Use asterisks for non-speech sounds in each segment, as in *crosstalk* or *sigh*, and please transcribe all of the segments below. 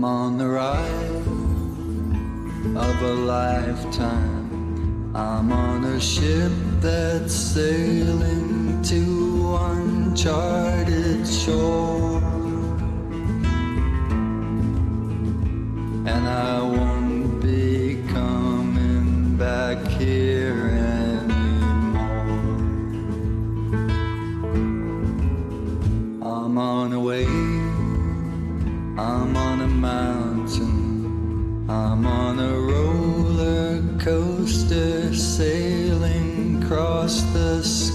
I'm on the ride of a lifetime. I'm on a ship that's sailing to uncharted shore. And I won't be coming back here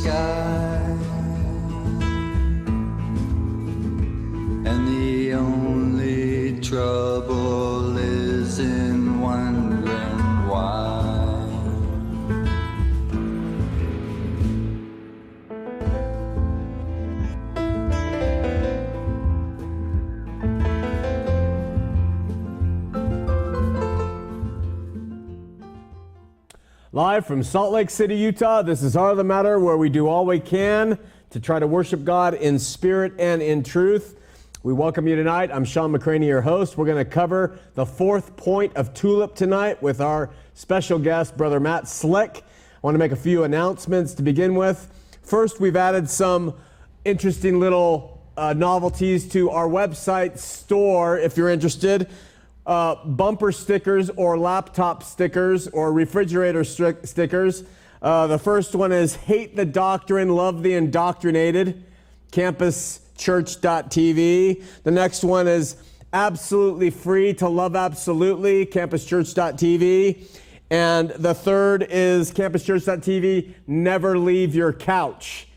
sky. Live from Salt Lake City, Utah, this is Heart of the Matter, where we do all we can to try to worship God in spirit and in truth. We welcome you tonight. I'm Sean McCraney, your host. We're going to cover the fourth point of Tulip tonight with our special guest, Brother Matt Slick. I want to make a few announcements to begin with. First, we've added some interesting little uh, novelties to our website store if you're interested uh, bumper stickers or laptop stickers or refrigerator stickers. Uh, the first one is Hate the Doctrine, Love the Indoctrinated, campuschurch.tv. The next one is Absolutely Free to Love Absolutely, campuschurch.tv. And the third is campuschurch.tv, Never Leave Your Couch.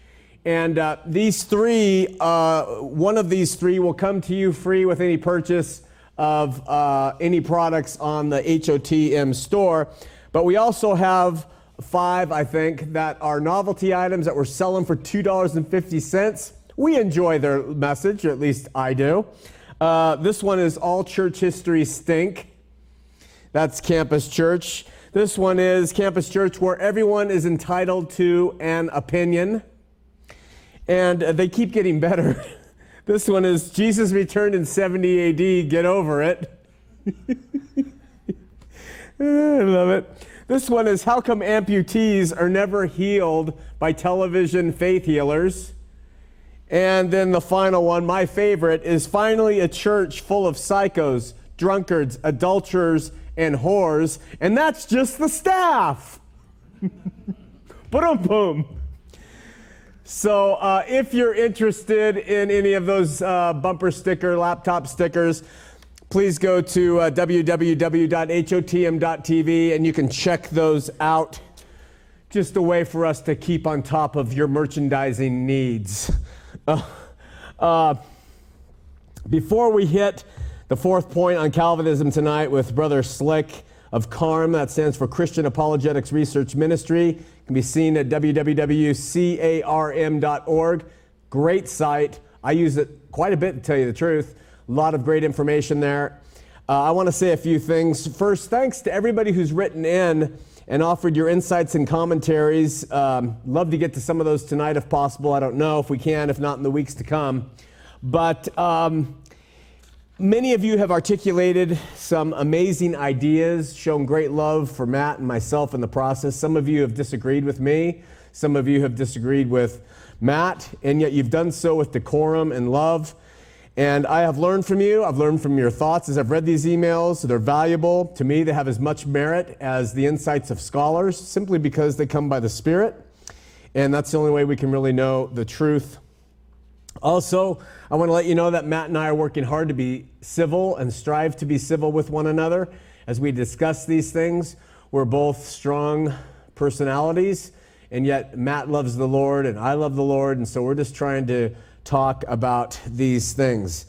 And uh, these three, uh, one of these three will come to you free with any purchase of uh, any products on the HOTM store. But we also have five, I think, that are novelty items that we're selling for $2.50. We enjoy their message, or at least I do. Uh, this one is All Church History Stink. That's Campus Church. This one is Campus Church, where everyone is entitled to an opinion. And they keep getting better. *laughs* This one is Jesus returned in 70 AD, get over it. *laughs* I love it. This one is How come amputees are never healed by television faith healers? And then the final one, my favorite, is finally a church full of psychos, drunkards, adulterers, and whores. And that's just the staff. *laughs* boom, boom. So, uh, if you're interested in any of those uh, bumper sticker, laptop stickers, please go to uh, www.hotm.tv and you can check those out. Just a way for us to keep on top of your merchandising needs. *laughs* Uh, uh, before we hit the fourth point on Calvinism tonight with Brother Slick of CARM, that stands for Christian Apologetics Research Ministry can be seen at www.carm.org. Great site. I use it quite a bit to tell you the truth. A lot of great information there. Uh, I want to say a few things. First, thanks to everybody who's written in and offered your insights and commentaries. Um, love to get to some of those tonight if possible. I don't know if we can, if not in the weeks to come. But um, Many of you have articulated some amazing ideas, shown great love for Matt and myself in the process. Some of you have disagreed with me. Some of you have disagreed with Matt, and yet you've done so with decorum and love. And I have learned from you. I've learned from your thoughts as I've read these emails. They're valuable. To me, they have as much merit as the insights of scholars, simply because they come by the Spirit. And that's the only way we can really know the truth also, I want to let you know that Matt and I are working hard to be civil and strive to be civil with one another as we discuss these things. We're both strong personalities, and yet Matt loves the Lord and I love the Lord, and so we're just trying to talk about these things.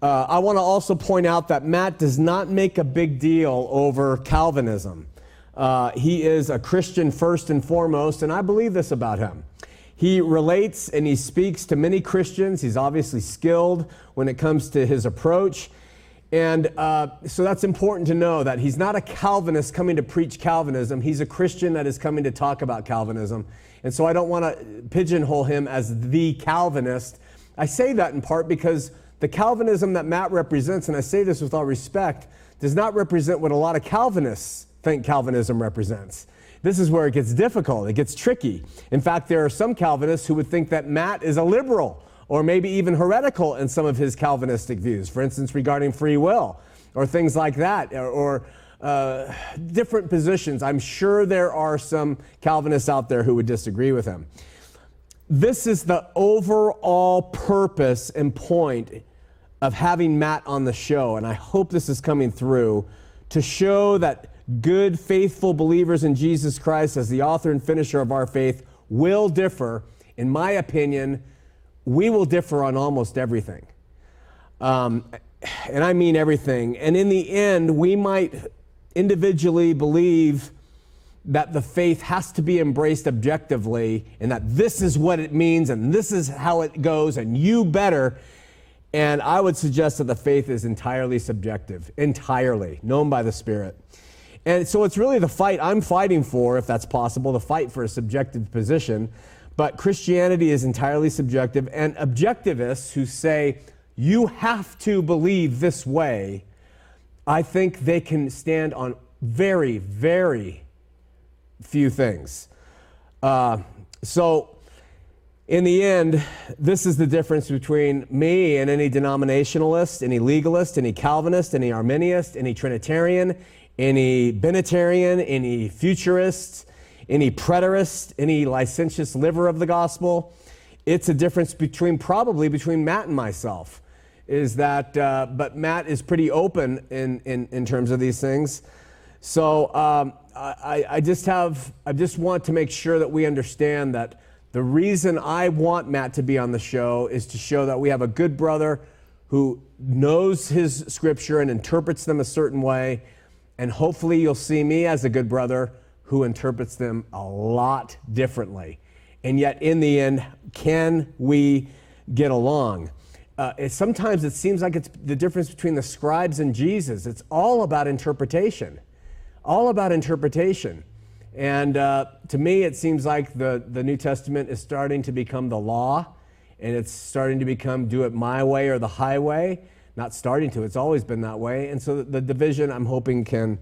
Uh, I want to also point out that Matt does not make a big deal over Calvinism. Uh, he is a Christian first and foremost, and I believe this about him. He relates and he speaks to many Christians. He's obviously skilled when it comes to his approach. And uh, so that's important to know that he's not a Calvinist coming to preach Calvinism. He's a Christian that is coming to talk about Calvinism. And so I don't want to pigeonhole him as the Calvinist. I say that in part because the Calvinism that Matt represents, and I say this with all respect, does not represent what a lot of Calvinists think Calvinism represents. This is where it gets difficult, it gets tricky. In fact, there are some Calvinists who would think that Matt is a liberal or maybe even heretical in some of his Calvinistic views, for instance, regarding free will or things like that, or, or uh, different positions. I'm sure there are some Calvinists out there who would disagree with him. This is the overall purpose and point of having Matt on the show, and I hope this is coming through to show that good, faithful believers in Jesus Christ as the author and finisher of our faith will differ. In my opinion, we will differ on almost everything. Um, and I mean everything. And in the end, we might individually believe that the faith has to be embraced objectively and that this is what it means and this is how it goes and you better. And I would suggest that the faith is entirely subjective, entirely known by the Spirit. And so it's really the fight I'm fighting for, if that's possible, the fight for a subjective position. But Christianity is entirely subjective, and objectivists who say you have to believe this way, I think they can stand on very, very few things. Uh, so, in the end, this is the difference between me and any denominationalist, any legalist, any Calvinist, any Arminianist, any Trinitarian, any Binitarian, any futurist, any preterist, any licentious liver of the gospel. It's a difference between probably between Matt and myself. Is that, uh, but Matt is pretty open in, in, in terms of these things. So um, I, I just have, I just want to make sure that we understand that the reason I want Matt to be on the show is to show that we have a good brother who knows his scripture and interprets them a certain way and hopefully, you'll see me as a good brother who interprets them a lot differently. And yet, in the end, can we get along? Uh, it, sometimes it seems like it's the difference between the scribes and Jesus. It's all about interpretation, all about interpretation. And uh, to me, it seems like the, the New Testament is starting to become the law, and it's starting to become do it my way or the highway not starting to. It's always been that way. And so the division, I'm hoping, can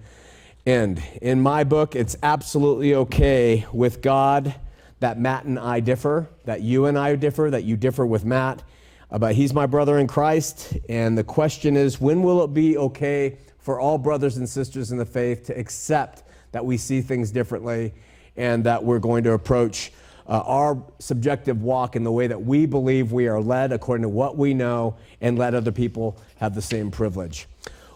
end. In my book, it's absolutely okay with God that Matt and I differ, that you and I differ, that you differ with Matt. Uh, but he's my brother in Christ. And the question is when will it be okay for all brothers and sisters in the faith to accept that we see things differently and that we're going to approach uh, our subjective walk in the way that we believe we are led according to what we know and let other people have the same privilege.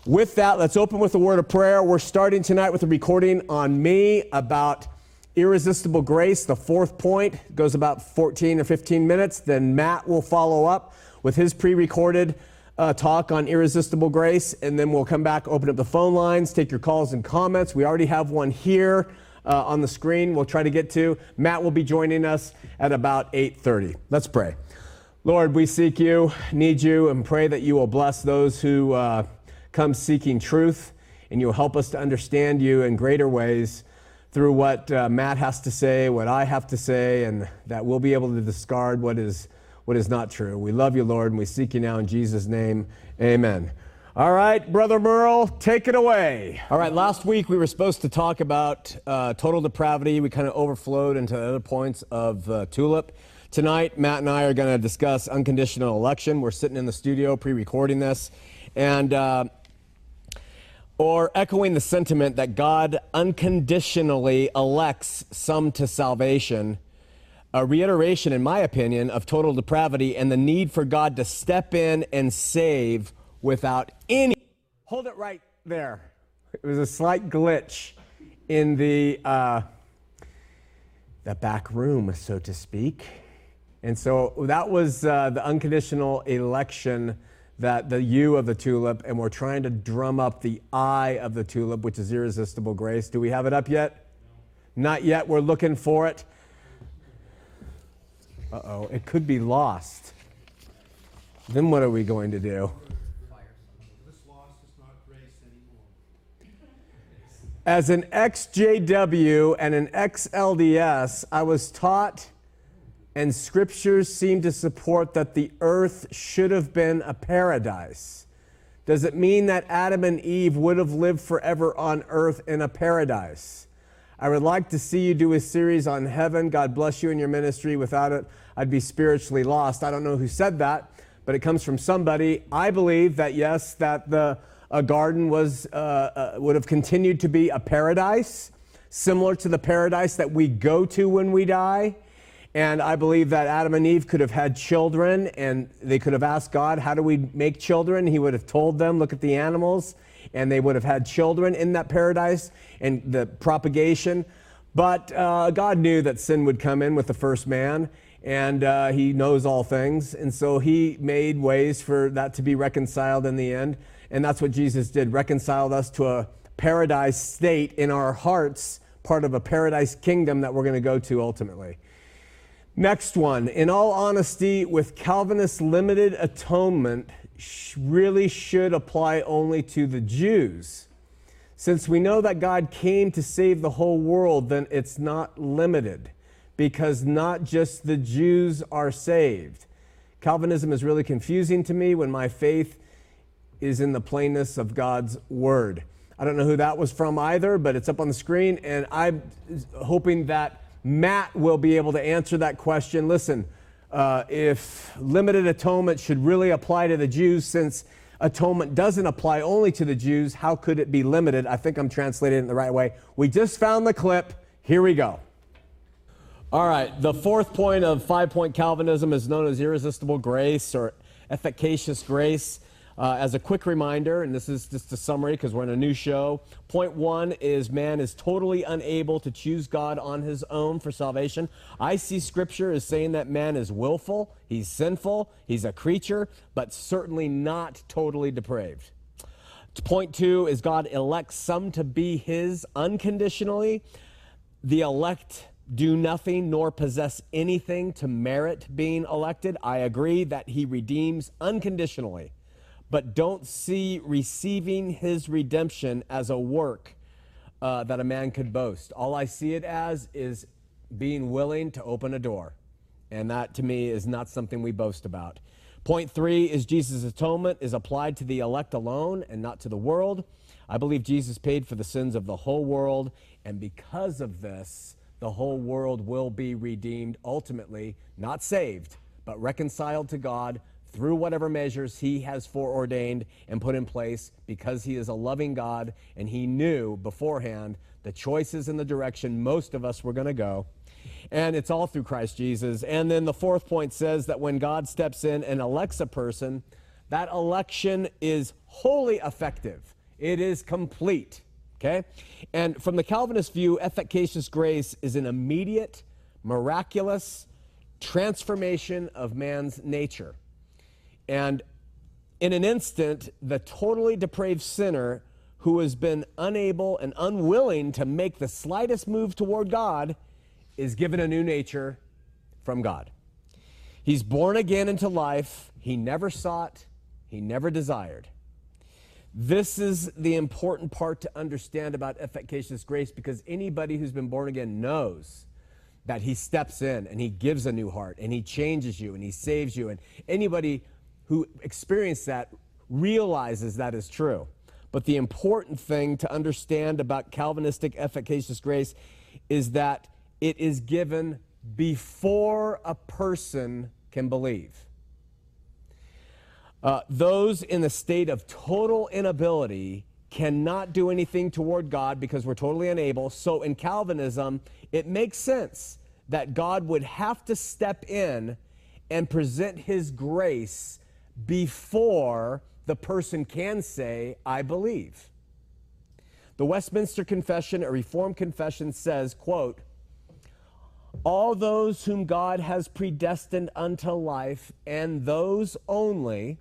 With that, let's open with a word of prayer. We're starting tonight with a recording on me about irresistible grace. The fourth point goes about 14 or 15 minutes. Then Matt will follow up with his pre recorded uh, talk on irresistible grace. And then we'll come back, open up the phone lines, take your calls and comments. We already have one here uh, on the screen we'll try to get to. Matt will be joining us at about 8:30. Let's pray. Lord, we seek you, need you, and pray that you will bless those who uh, come seeking truth, and you'll help us to understand you in greater ways through what uh, Matt has to say, what I have to say, and that we'll be able to discard what is what is not true. We love you, Lord, and we seek you now in Jesus' name. Amen. All right, Brother Merle, take it away. All right, last week we were supposed to talk about uh, total depravity. We kind of overflowed into other points of uh, TULIP. Tonight, Matt and I are going to discuss unconditional election. We're sitting in the studio pre recording this. And, uh, or echoing the sentiment that God unconditionally elects some to salvation. A reiteration, in my opinion, of total depravity and the need for God to step in and save without any. Hold it right there. It was a slight glitch in the, uh, the back room, so to speak. And so that was uh, the unconditional election that the U of the tulip, and we're trying to drum up the I of the tulip, which is irresistible grace. Do we have it up yet? Not yet. We're looking for it. Uh oh, it could be lost. Then what are we going to do? As an ex-JW and an ex-LDS, I was taught and scriptures seem to support that the earth should have been a paradise. Does it mean that Adam and Eve would have lived forever on earth in a paradise? I would like to see you do a series on heaven. God bless you in your ministry. Without it, I'd be spiritually lost. I don't know who said that, but it comes from somebody. I believe that yes, that the a garden was uh, uh, would have continued to be a paradise, similar to the paradise that we go to when we die. And I believe that Adam and Eve could have had children and they could have asked God, How do we make children? He would have told them, Look at the animals. And they would have had children in that paradise and the propagation. But uh, God knew that sin would come in with the first man, and uh, He knows all things. And so He made ways for that to be reconciled in the end. And that's what Jesus did reconciled us to a paradise state in our hearts, part of a paradise kingdom that we're going to go to ultimately. Next one. In all honesty, with Calvinist limited atonement, really should apply only to the Jews. Since we know that God came to save the whole world, then it's not limited because not just the Jews are saved. Calvinism is really confusing to me when my faith is in the plainness of God's word. I don't know who that was from either, but it's up on the screen, and I'm hoping that Matt will be able to answer that question. Listen, uh, if limited atonement should really apply to the Jews, since atonement doesn't apply only to the Jews, how could it be limited? I think I'm translating it in the right way. We just found the clip. Here we go. All right, the fourth point of five point Calvinism is known as irresistible grace or efficacious grace. Uh, as a quick reminder, and this is just a summary because we're in a new show. Point one is man is totally unable to choose God on his own for salvation. I see scripture as saying that man is willful, he's sinful, he's a creature, but certainly not totally depraved. Point two is God elects some to be his unconditionally. The elect do nothing nor possess anything to merit being elected. I agree that he redeems unconditionally but don't see receiving his redemption as a work uh, that a man could boast. All I see it as is being willing to open a door. And that to me is not something we boast about. Point three is Jesus' atonement is applied to the elect alone and not to the world. I believe Jesus paid for the sins of the whole world, and because of this, the whole world will be redeemed ultimately, not saved, but reconciled to God through whatever measures he has foreordained and put in place because he is a loving God and he knew beforehand the choices and the direction most of us were going to go. And it's all through Christ Jesus. And then the fourth point says that when God steps in and elects a person, that election is wholly effective, it is complete. Okay? And from the Calvinist view, efficacious grace is an immediate, miraculous transformation of man's nature. And in an instant, the totally depraved sinner who has been unable and unwilling to make the slightest move toward God is given a new nature from God. He's born again into life he never sought, he never desired. This is the important part to understand about efficacious grace because anybody who's been born again knows that he steps in and he gives a new heart and he changes you and he saves you. And anybody who experience that realizes that is true. But the important thing to understand about Calvinistic efficacious grace is that it is given before a person can believe. Uh, those in the state of total inability cannot do anything toward God because we're totally unable. So in Calvinism, it makes sense that God would have to step in and present his grace before the person can say, I believe. The Westminster Confession, a Reformed confession, says, quote, all those whom God has predestined unto life, and those only,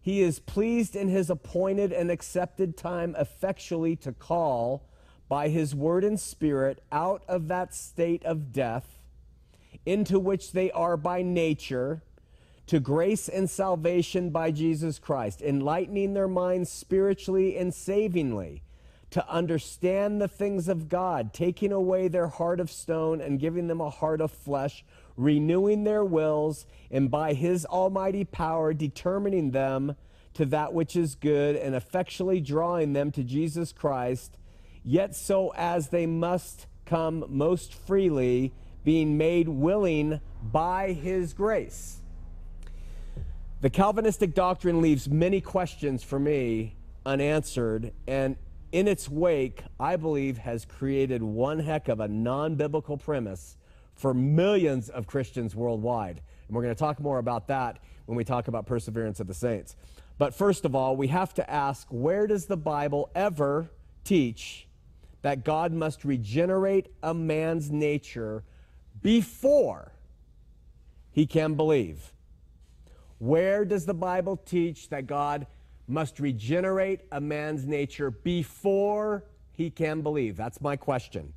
he is pleased in his appointed and accepted time effectually to call by his word and spirit out of that state of death into which they are by nature to grace and salvation by Jesus Christ, enlightening their minds spiritually and savingly, to understand the things of God, taking away their heart of stone and giving them a heart of flesh, renewing their wills, and by his almighty power determining them to that which is good and effectually drawing them to Jesus Christ, yet so as they must come most freely, being made willing by his grace. The Calvinistic doctrine leaves many questions for me unanswered, and in its wake, I believe, has created one heck of a non biblical premise for millions of Christians worldwide. And we're going to talk more about that when we talk about perseverance of the saints. But first of all, we have to ask where does the Bible ever teach that God must regenerate a man's nature before he can believe? Where does the Bible teach that God must regenerate a man's nature before he can believe? That's my question.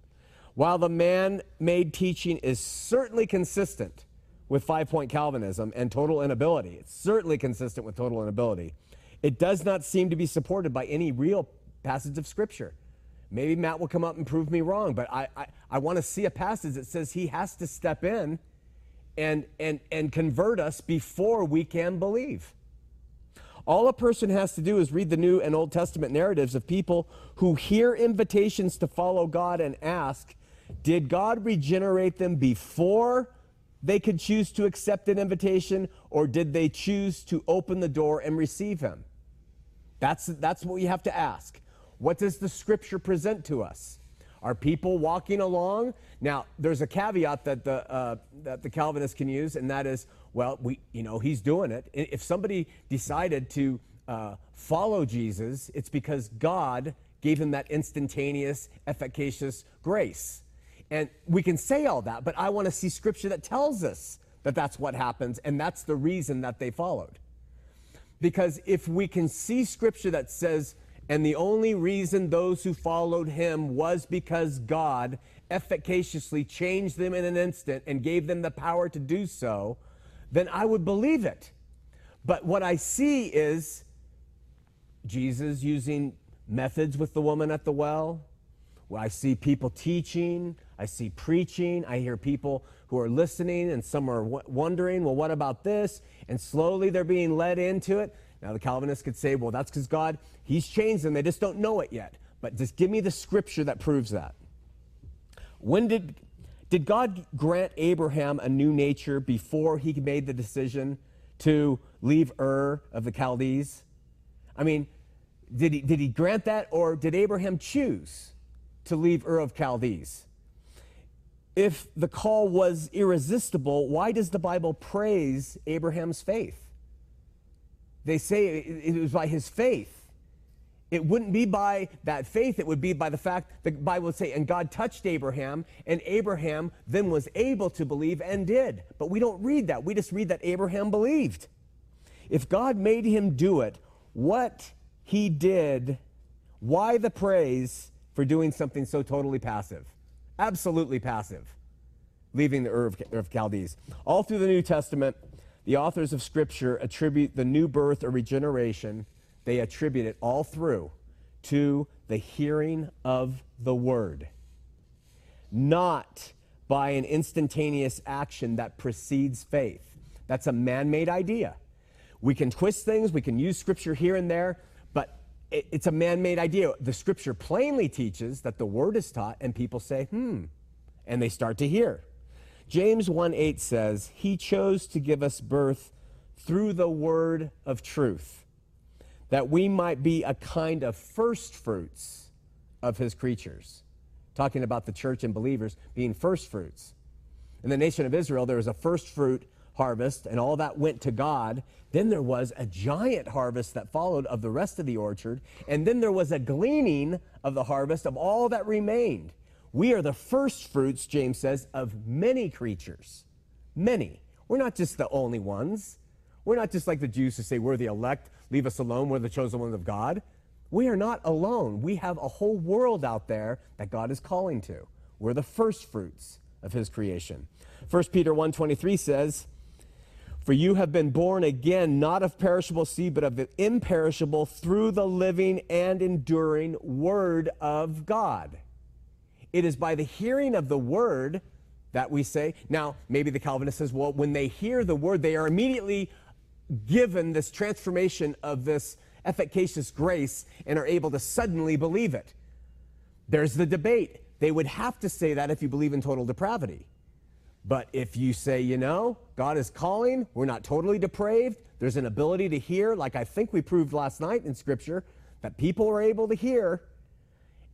While the man made teaching is certainly consistent with five point Calvinism and total inability. It's certainly consistent with total inability. It does not seem to be supported by any real passage of Scripture. Maybe Matt will come up and prove me wrong, but I, I, I want to see a passage that says he has to step in and, and, and convert us before we can believe. All a person has to do is read the New and Old Testament narratives of people who hear invitations to follow God and ask, Did God regenerate them before they could choose to accept an invitation, or did they choose to open the door and receive him? That's, that's what we have to ask. What does the scripture present to us? Are people walking along? Now, there's a caveat that the, uh, that the Calvinist can use, and that is, well, we, you know, he's doing it. If somebody decided to uh, follow Jesus, it's because God gave him that instantaneous, efficacious grace. And we can say all that, but I want to see scripture that tells us that that's what happens, and that's the reason that they followed. Because if we can see scripture that says, and the only reason those who followed him was because God efficaciously changed them in an instant and gave them the power to do so, then I would believe it. But what I see is Jesus using methods with the woman at the well. I see people teaching. I see preaching. I hear people who are listening, and some are wondering, well, what about this? And slowly they're being led into it. Now, the Calvinists could say, well, that's because God, He's changed them. They just don't know it yet. But just give me the scripture that proves that. When did, did God grant Abraham a new nature before he made the decision to leave Ur of the Chaldees? I mean, did he, did he grant that, or did Abraham choose to leave Ur of Chaldees? if the call was irresistible, why does the Bible praise Abraham's faith? They say it was by his faith. It wouldn't be by that faith, it would be by the fact the Bible would say, and God touched Abraham, and Abraham then was able to believe and did. But we don't read that. We just read that Abraham believed. If God made him do it, what he did, why the praise for doing something so totally passive? absolutely passive, leaving the Ur of Chaldees. All through the New Testament, the authors of Scripture attribute the new birth or regeneration, they attribute it all through to the hearing of the Word, not by an instantaneous action that precedes faith. That's a man made idea. We can twist things, we can use Scripture here and there, but it's a man made idea. The scripture plainly teaches that the word is taught, and people say, hmm, and they start to hear. James 1 8 says, He chose to give us birth through the word of truth, that we might be a kind of first fruits of his creatures. Talking about the church and believers being first fruits. In the nation of Israel, there was a first fruit harvest, and all that went to God. Then there was a giant harvest that followed of the rest of the orchard, and then there was a gleaning of the harvest of all that remained. We are the first fruits, James says, of many creatures. Many. We're not just the only ones. We're not just like the Jews who say we're the elect, leave us alone, we're the chosen ones of God. We are not alone. We have a whole world out there that God is calling to. We're the first fruits of his creation. 1 Peter 1:23 says, For you have been born again, not of perishable seed, but of the imperishable, through the living and enduring Word of God. It is by the hearing of the Word that we say. Now, maybe the Calvinist says, well, when they hear the Word, they are immediately given this transformation of this efficacious grace and are able to suddenly believe it. There's the debate. They would have to say that if you believe in total depravity. But if you say, you know, God is calling, we're not totally depraved, there's an ability to hear, like I think we proved last night in Scripture, that people are able to hear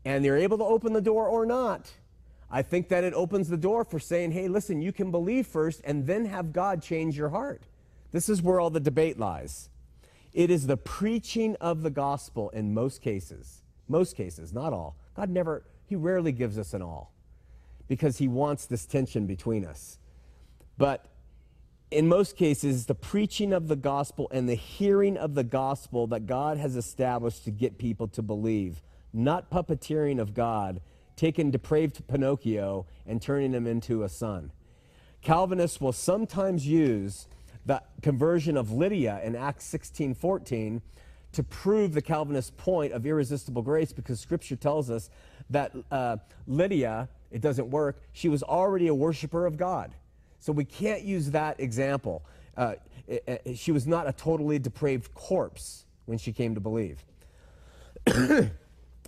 and they're able to open the door or not. I think that it opens the door for saying, hey, listen, you can believe first and then have God change your heart. This is where all the debate lies. It is the preaching of the gospel in most cases. Most cases, not all. God never, He rarely gives us an all because He wants this tension between us. But in most cases, the preaching of the gospel and the hearing of the gospel that God has established to get people to believe, not puppeteering of God, taking depraved Pinocchio and turning him into a son. Calvinists will sometimes use the conversion of Lydia in Acts 16 14 to prove the Calvinist point of irresistible grace because scripture tells us that uh, Lydia, it doesn't work, she was already a worshiper of God. So we can't use that example. Uh, it, it, she was not a totally depraved corpse when she came to believe. *coughs*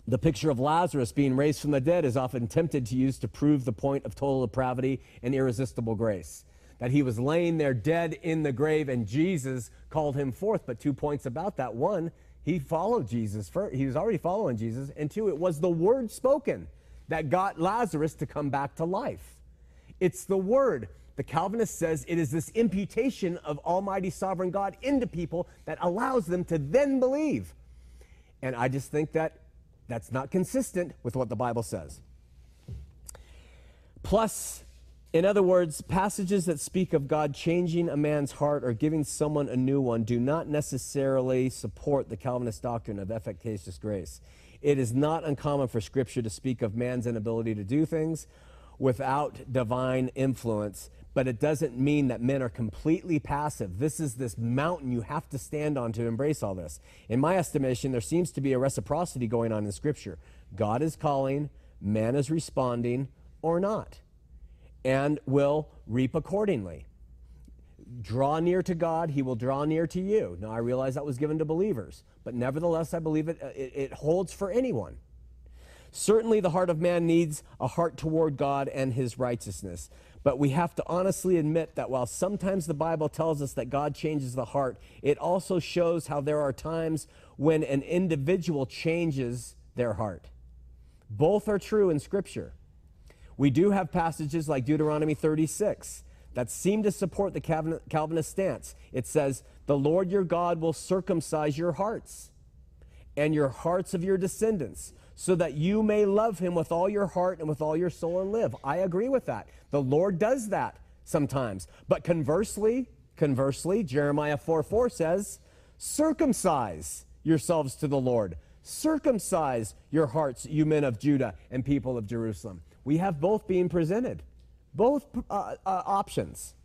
the picture of Lazarus being raised from the dead is often tempted to use to prove the point of total depravity and irresistible grace that he was laying there dead in the grave and Jesus called him forth. But two points about that. One, he followed Jesus. First, he was already following Jesus. And two, it was the word spoken that got Lazarus to come back to life. It's the word. The Calvinist says it is this imputation of Almighty Sovereign God into people that allows them to then believe. And I just think that that's not consistent with what the Bible says. Plus, in other words, passages that speak of God changing a man's heart or giving someone a new one do not necessarily support the Calvinist doctrine of efficacious grace. It is not uncommon for Scripture to speak of man's inability to do things without divine influence, but it doesn't mean that men are completely passive. This is this mountain you have to stand on to embrace all this. In my estimation, there seems to be a reciprocity going on in Scripture. God is calling, man is responding, or not and will reap accordingly. Draw near to God, he will draw near to you. Now, I realize that was given to believers, but nevertheless, I believe it, uh, it, it holds for anyone. Certainly, the heart of man needs a heart toward God and his righteousness. But we have to honestly admit that while sometimes the Bible tells us that God changes the heart, it also shows how there are times when an individual changes their heart. Both are true in Scripture. We do have passages like Deuteronomy 36 that seem to support the Calvinist stance. It says, The Lord your God will circumcise your hearts and your hearts of your descendants, so that you may love him with all your heart and with all your soul and live. I agree with that. The Lord does that sometimes. But conversely, conversely, Jeremiah 4 4 says, Circumcise yourselves to the Lord. Circumcise your hearts, you men of Judah and people of Jerusalem we have both being presented, both uh, uh, options.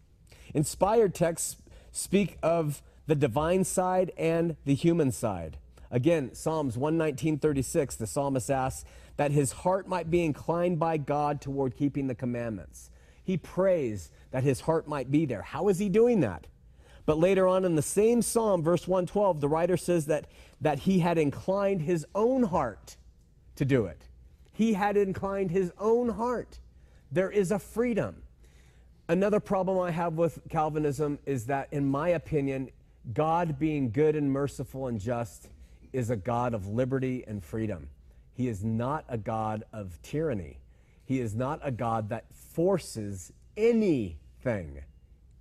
Inspired texts speak of the divine side and the human side. Again, Psalms 119:36, the psalmist asks that his heart might be inclined by God toward keeping the commandments. He prays that his heart might be there. How is he doing that? But later on in the same psalm, verse 112, the writer says that, that he had inclined his own heart to do it. He had inclined his own heart. There is a freedom. Another problem I have with Calvinism is that, in my opinion, God being good and merciful and just is a God of liberty and freedom. He is not a God of tyranny. He is not a God that forces anything.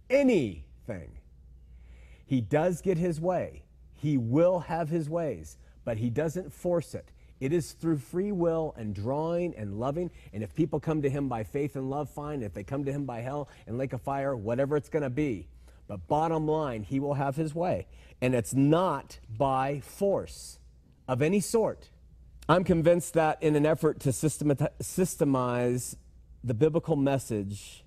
Anything. He does get his way. He will have his ways, but he doesn't force it. It is through free will and drawing and loving. And if people come to Him by faith and love, fine. If they come to Him by hell and lake of fire, whatever it's going to be. But bottom line, He will have His way. And it's not by force of any sort. I'm convinced that in an effort to systemize the biblical message,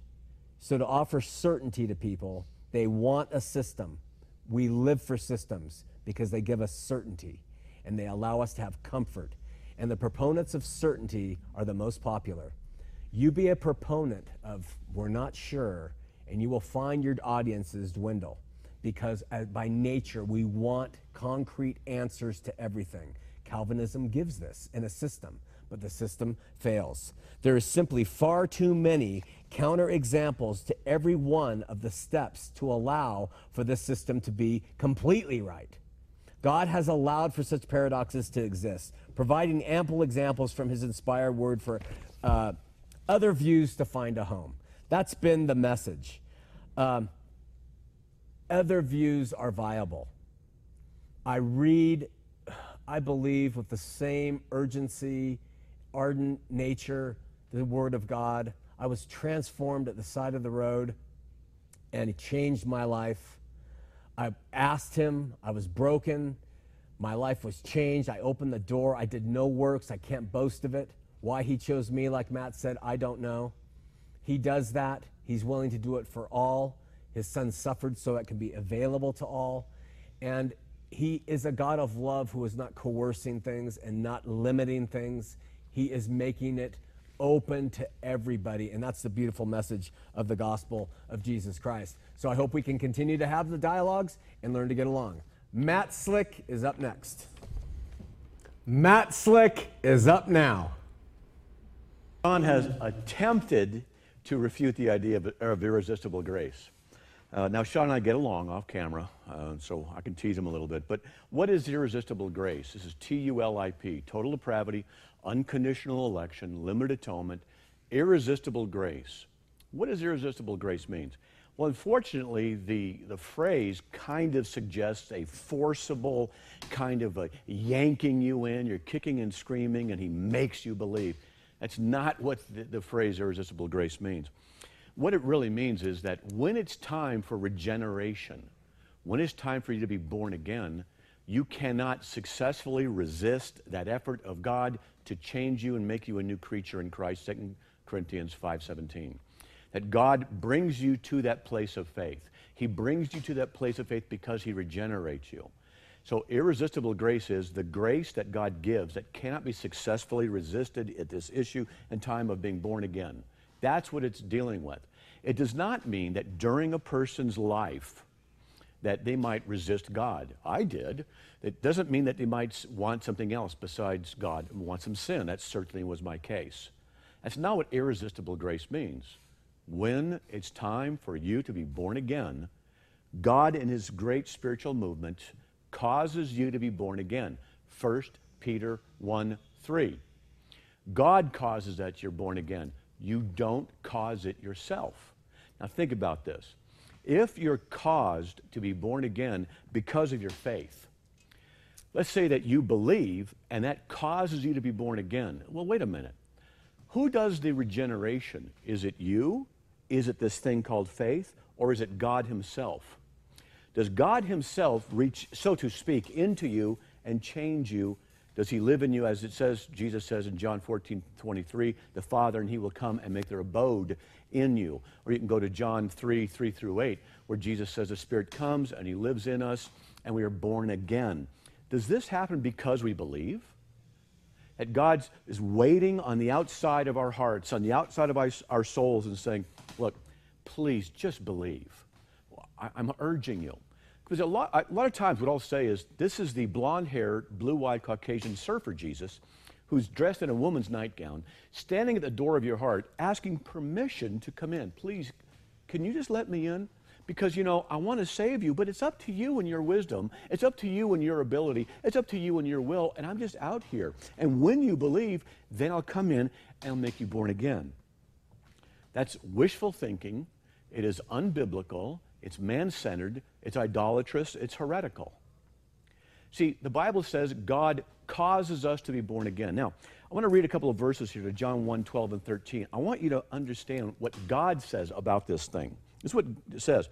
so to offer certainty to people, They want a system. We live for systems because they give us certainty and they allow us to have comfort. And the proponents of certainty are the most popular. You be a proponent of we're not sure, and you will find your audiences dwindle because uh, by nature we want concrete answers to everything. Calvinism gives this in a system, but the system fails. There is simply far too many counterexamples to every one of the steps to allow for this system to be completely right. God has allowed for such paradoxes to exist, providing ample examples from his inspired word for uh, other views to find a home. That's been the message. Um, other views are viable. I read, I believe, with the same urgency, ardent nature, the Word of God. I was transformed at the side of the road, and He changed my life. I asked Him, I was broken. My life was changed. I opened the door. I did no works. I can't boast of it. Why he chose me, like Matt said, I don't know. He does that. He's willing to do it for all. His son suffered so it can be available to all. And he is a God of love who is not coercing things and not limiting things. He is making it open to everybody. And that's the beautiful message of the gospel of Jesus Christ. So I hope we can continue to have the dialogues and learn to get along. Matt Slick is up next. Matt Slick is up now. Sean has attempted to refute the idea of, of irresistible grace. Uh, now, Sean and I get along off camera, uh, so I can tease him a little bit. But what is irresistible grace? This is T U L I P total depravity, unconditional election, limited atonement, irresistible grace. What does irresistible grace mean? Well, unfortunately, the, the phrase kind of suggests a forcible kind of a yanking you in. You're kicking and screaming, and he makes you believe. That's not what the, the phrase irresistible grace means. What it really means is that when it's time for regeneration, when it's time for you to be born again, you cannot successfully resist that effort of God to change you and make you a new creature in Christ, 2 Corinthians 5:17. That God brings you to that place of faith. He brings you to that place of faith because he regenerates you. So, irresistible grace is the grace that God gives that cannot be successfully resisted at this issue and time of being born again. That's what it's dealing with. It does not mean that during a person's life that they might resist God. I did. It doesn't mean that they might want something else besides God and want some sin. That certainly was my case. That's not what irresistible grace means. When it's time for you to be born again, God, in His great spiritual movement, causes you to be born again. 1 Peter 1 3. God causes that you're born again. You don't cause it yourself. Now, think about this. If you're caused to be born again because of your faith, let's say that you believe and that causes you to be born again. Well, wait a minute. Who does the regeneration? Is it you? Is it this thing called faith? Or is it God Himself? Does God Himself reach, so to speak, into you and change you? Does He live in you, as it says, Jesus says in John 14, 23, the Father and He will come and make their abode in you? Or you can go to John 3, 3 through 8, where Jesus says the Spirit comes and He lives in us and we are born again. Does this happen because we believe? That God is waiting on the outside of our hearts, on the outside of our, souls, and saying, Look, please just believe. I, am urging you. Because a lot, a lot of times what I'll say is, this is the blonde-haired, blue-eyed Caucasian surfer Jesus who's dressed in a woman's nightgown, standing at the door of your heart, asking permission to come in. Please, can you just let me in? Because, you know, I want to save you, but it's up to you and your wisdom. It's up to you and your ability. It's up to you and your will, and I'm just out here. And when you believe, then I'll come in and I'll make you born again. That's wishful thinking. It is unbiblical. It's man centered, it's idolatrous, it's heretical. See, the Bible says God causes us to be born again. Now, I want to read a couple of verses here to John 1 12 and 13. I want you to understand what God says about this thing. This is what it says.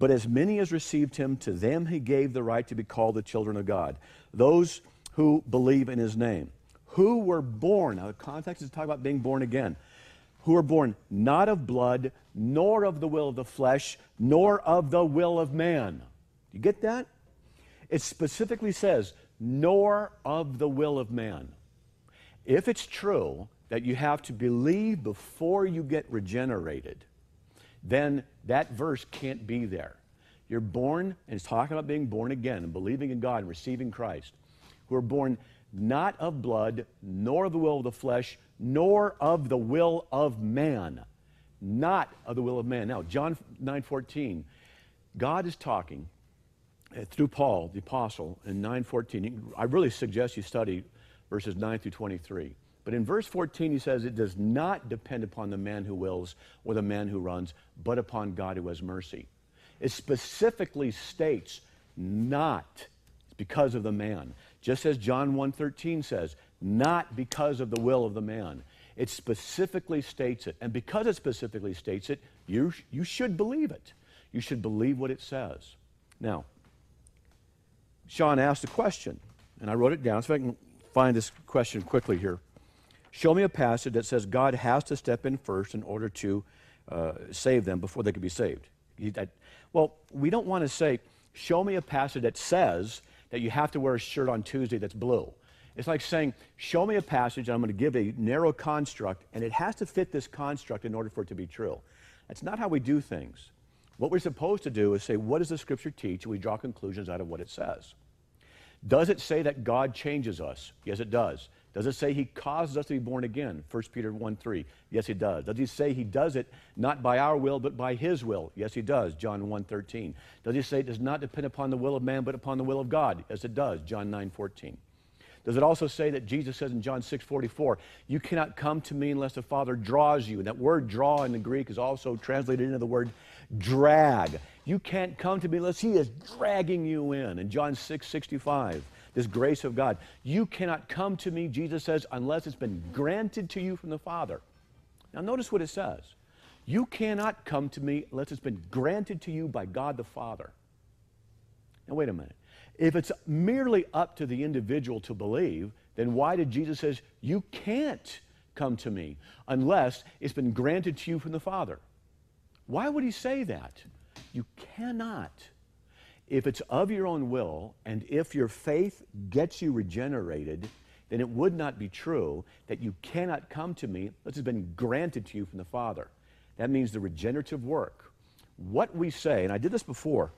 But as many as received him, to them he gave the right to be called the children of God, those who believe in his name, who were born. Now, the context is talking about being born again who are born not of blood, nor of the will of the flesh, nor of the will of man. You get that? It specifically says, nor of the will of man. If it's true that you have to believe before you get regenerated, then that verse can't be there. You're born, and it's talking about being born again and believing in God and receiving Christ, who are born not of blood, nor of the will of the flesh, nor of the will of man. Not of the will of man. Now, John 9 14, God is talking uh, through Paul, the apostle, in 9:14. I really suggest you study verses 9 through 23. But in verse 14, he says, It does not depend upon the man who wills or the man who runs, but upon God who has mercy. It specifically states, not because of the man. Just as John 1.13 says, not because of the will of the man. It specifically states it. And because it specifically states it, you, you should believe it. You should believe what it says. Now, Sean asked a question, and I wrote it down. So I can find this question quickly here. Show me a passage that says God has to step in first in order to uh, save them before they can be saved. He, that, well, we don't want to say, show me a passage that says that you have to wear a shirt on Tuesday that's blue. It's like saying, show me a passage, and I'm going to give a narrow construct, and it has to fit this construct in order for it to be true. That's not how we do things. What we're supposed to do is say, what does the scripture teach? And we draw conclusions out of what it says. Does it say that God changes us? Yes, it does. Does it say he causes us to be born again? 1 Peter 1 3. Yes, he does. Does he say he does it not by our will, but by his will? Yes, he does. John 1 13. Does he say it does not depend upon the will of man, but upon the will of God? Yes, it does. John 9 14. Does it also say that Jesus says in John 6 44, you cannot come to me unless the Father draws you? And that word draw in the Greek is also translated into the word drag. You can't come to me unless He is dragging you in. In John 6 65, this grace of God. You cannot come to me, Jesus says, unless it's been granted to you from the Father. Now, notice what it says. You cannot come to me unless it's been granted to you by God the Father. Now, wait a minute. If it's merely up to the individual to believe, then why did Jesus says you can't come to me unless it's been granted to you from the Father? Why would he say that? You cannot. If it's of your own will, and if your faith gets you regenerated, then it would not be true that you cannot come to me unless it's been granted to you from the Father. That means the regenerative work. What we say, and I did this before,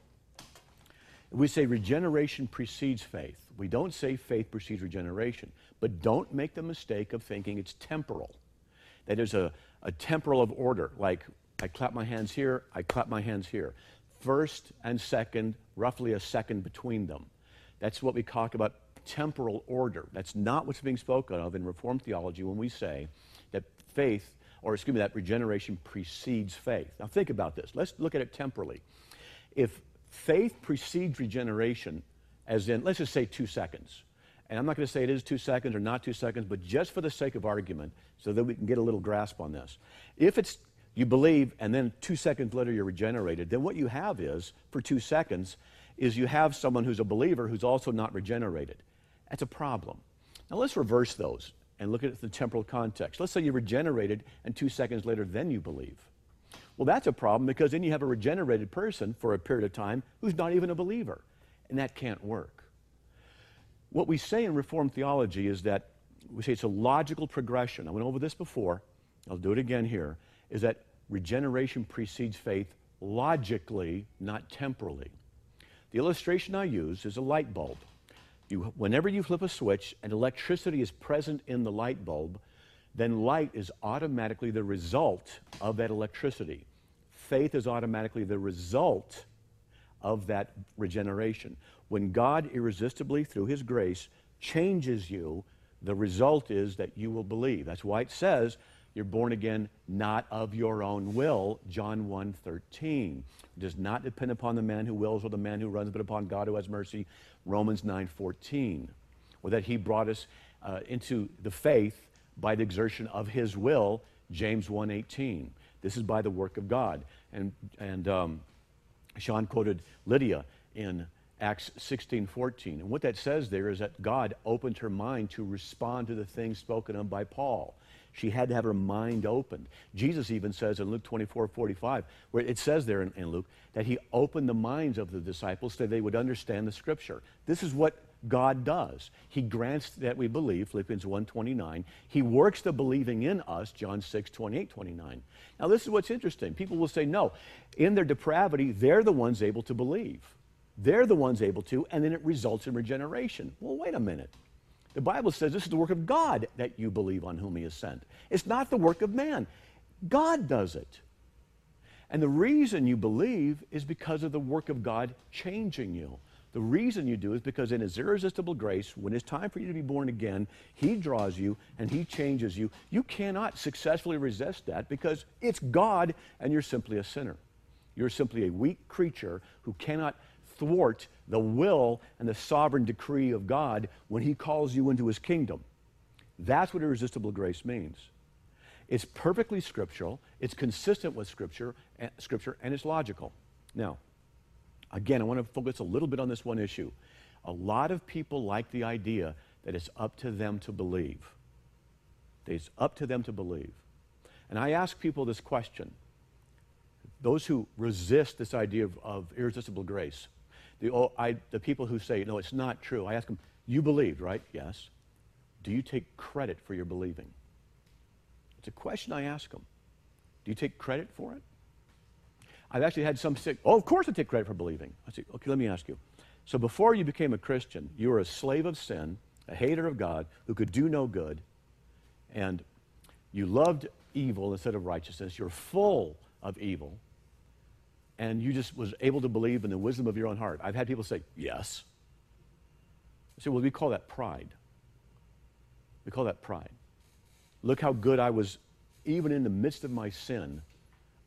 we say regeneration precedes faith. We don't say faith precedes regeneration, but don't make the mistake of thinking it's temporal. That there's a, a temporal of order, like I clap my hands here, I clap my hands here. First and second, roughly a second between them. That's what we talk about temporal order. That's not what's being spoken of in Reformed theology when we say that faith, or excuse me, that regeneration precedes faith. Now think about this. Let's look at it temporally. If faith precedes regeneration, as in, let's just say two seconds. And I'm not going to say it is two seconds or not two seconds, but just for the sake of argument, so that we can get a little grasp on this. If it's you believe and then two seconds later you're regenerated, then what you have is, for two seconds, is you have someone who's a believer who's also not regenerated. That's a problem. Now let's reverse those and look at the temporal context. Let's say you're regenerated and two seconds later then you believe. Well, that's a problem because then you have a regenerated person for a period of time who's not even a believer, and that can't work. What we say in Reformed theology is that we say it's a logical progression. I went over this before, I'll do it again here, is that regeneration precedes faith logically, not temporally. The illustration I use is a light bulb. You, whenever you flip a switch and electricity is present in the light bulb, then light is automatically the result of that electricity. Faith is automatically the result of that regeneration. When God irresistibly, through His grace, changes you, the result is that you will believe. That's why it says you're born again not of your own will, John 1 13. It does not depend upon the man who wills or the man who runs, but upon God who has mercy, Romans 9 14. Or that He brought us uh, into the faith by the exertion of his will, James 1.18. This is by the work of God. And, and um, Sean quoted Lydia in Acts 16.14. And what that says there is that God opened her mind to respond to the things spoken of by Paul. She had to have her mind opened. Jesus even says in Luke 24 45, where it says there in, in Luke, that he opened the minds of the disciples so they would understand the scripture. This is what God does. He grants that we believe, Philippians 1.29. He works the believing in us, John 6, 28, 29. Now, this is what's interesting. People will say, no, in their depravity, they're the ones able to believe. They're the ones able to, and then it results in regeneration. Well, wait a minute. The Bible says this is the work of God that you believe on whom He is sent. It's not the work of man. God does it. And the reason you believe is because of the work of God changing you. The reason you do is because in His irresistible grace, when it's time for you to be born again, He draws you and He changes you. You cannot successfully resist that because it's God and you're simply a sinner. You're simply a weak creature who cannot thwart the will and the sovereign decree of God when He calls you into His kingdom. That's what irresistible grace means. It's perfectly scriptural, it's consistent with scripture, and, scripture, and it's logical. Now, again, I want to focus a little bit on this one issue. A lot of people like the idea that it's up to them to believe. That It's up to them to believe. And I ask people this question those who resist this idea of, of irresistible grace, the, oh, I, the people who say, no, it's not true, I ask them, you believed, right? Yes. Do you take credit for your believing? It's a question I ask them. Do you take credit for it? I've actually had some say, oh, of course I take credit for believing. I say, okay, let me ask you. So before you became a Christian, you were a slave of sin, a hater of God, who could do no good, and you loved evil instead of righteousness. You're full of evil and you just was able to believe in the wisdom of your own heart. I've had people say, yes. I say, well, we call that pride. We call that pride. Look how good I was, even in the midst of my sin,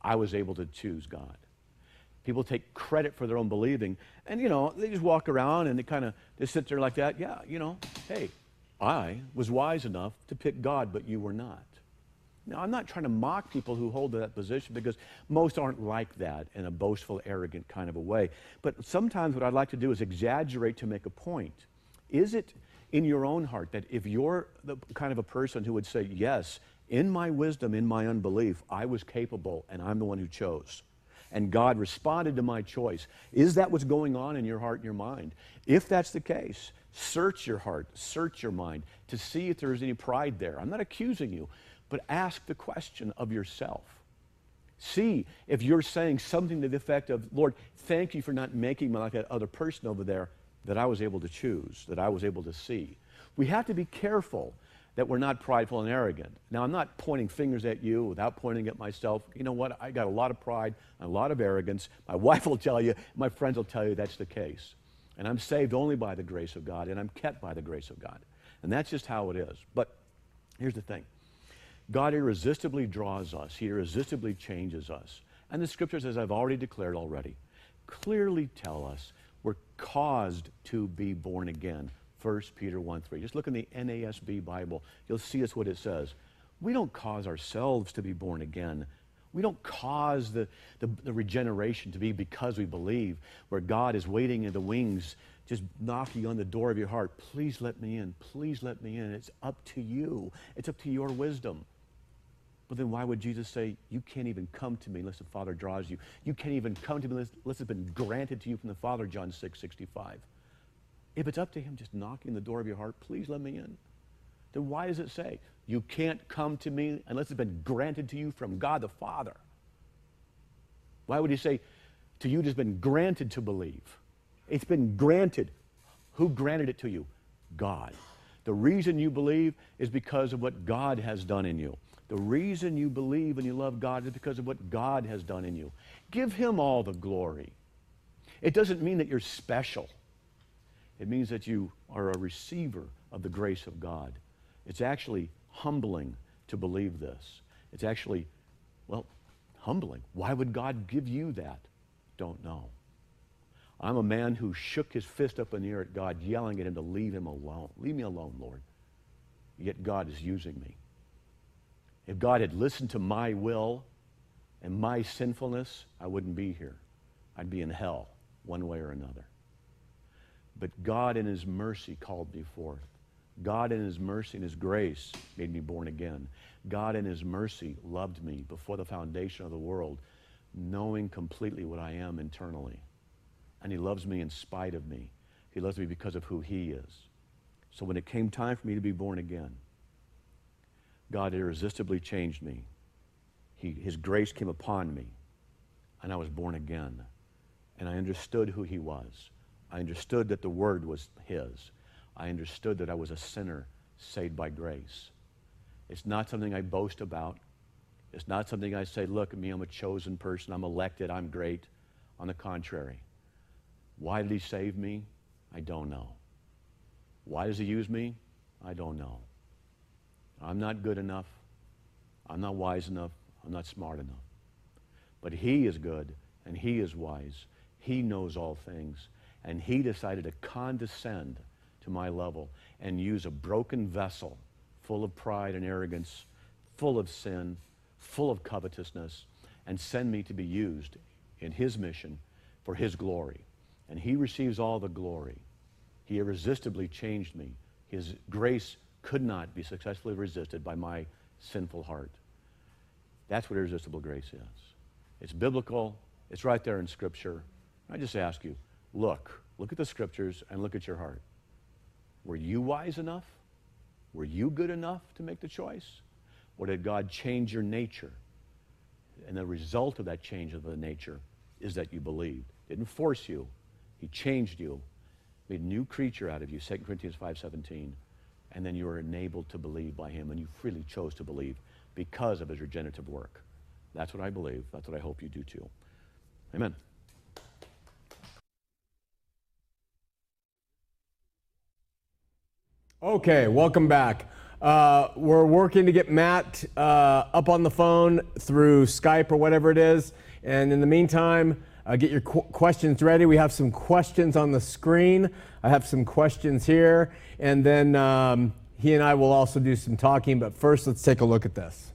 I was able to choose God. People take credit for their own believing, and you know, they just walk around and they kind of they sit there like that. Yeah, you know, hey, I was wise enough to pick God, but you were not. Now, I'm not trying to mock people who hold that position because most aren't like that in a boastful, arrogant kind of a way. But sometimes what I'd like to do is exaggerate to make a point. Is it in your own heart that if you're the kind of a person who would say, Yes, in my wisdom, in my unbelief, I was capable and I'm the one who chose? And God responded to my choice. Is that what's going on in your heart and your mind? If that's the case, search your heart, search your mind to see if there's any pride there. I'm not accusing you, but ask the question of yourself. See if you're saying something to the effect of, Lord, thank you for not making me like that other person over there that I was able to choose, that I was able to see. We have to be careful that we're not prideful and arrogant. Now, I'm not pointing fingers at you without pointing at myself. You know what? I got a lot of pride and a lot of arrogance. My *laughs* wife will tell you, my friends will tell you that's the case. And I'm saved only by the grace of God, and I'm kept by the grace of God. And that's just how it is. But here's the thing God irresistibly draws us, He irresistibly changes us. And the scriptures, as I've already declared already, clearly tell us we're caused to be born again. 1 Peter 1 3. Just look in the NASB Bible. You'll see us what it says. We don't cause ourselves to be born again. We don't cause the, the, the, regeneration to be because we believe, where God is waiting in the wings, just knocking on the door of your heart. Please let me in. Please let me in. It's up to you, it's up to your wisdom. But then why would Jesus say, You can't even come to me unless the Father draws you? You can't even come to me unless, unless it's been granted to you from the Father, John 6 65. If it's up to Him just knocking the door of your heart, please let me in. Then why does it say, You can't come to me unless it's been granted to you from God the Father? Why would He say, To you it has been granted to believe? It's been granted. Who granted it to you? God. The reason you believe is because of what God has done in you. The reason you believe and you love God is because of what God has done in you. Give Him all the glory. It doesn't mean that you're special, it means that you are a receiver of the grace of God. It's actually humbling to believe this. It's actually, well, humbling. Why would God give you that? Don't know. I'm a man who shook his fist up in the air at God, yelling at him to leave him alone. Leave me alone, Lord. Yet God is using me. If God had listened to my will and my sinfulness, I wouldn't be here. I'd be in hell one way or another. But God, in His mercy, called me forth. God, in His mercy and His grace, made me born again. God, in His mercy, loved me before the foundation of the world, knowing completely what I am internally. And He loves me in spite of me. He loves me because of who He is. So when it came time for me to be born again, God irresistibly changed me. He, his grace came upon me, and I was born again. And I understood who He was. I understood that the Word was His. I understood that I was a sinner saved by grace. It's not something I boast about. It's not something I say, look at me, I'm a chosen person, I'm elected, I'm great. On the contrary, why did He save me? I don't know. Why does He use me? I don't know. I'm not good enough. I'm not wise enough. I'm not smart enough. But He is good and He is wise. He knows all things. And He decided to condescend to my level and use a broken vessel full of pride and arrogance, full of sin, full of covetousness, and send me to be used in His mission for His glory. And He receives all the glory. He irresistibly changed me. His grace could not be successfully resisted by my sinful heart. That's what irresistible grace is. It's biblical, it's right there in Scripture. I just ask you look, look at the Scriptures and look at your heart. Were you wise enough? Were you good enough to make the choice? Or did God change your nature? And the result of that change of the nature is that you believed. Didn't force you. He changed you, made a new creature out of you, 2 Corinthians 5.17. And then you were enabled to believe by him, and you freely chose to believe because of his regenerative work. That's what I believe. That's what I hope you do too. Amen. Okay, welcome back. Uh, we're working to get Matt uh, up on the phone through Skype or whatever it is. And in the meantime, uh, get your qu- questions ready. We have some questions on the screen. I have some questions here. And then um, he and I will also do some talking. But first, let's take a look at this.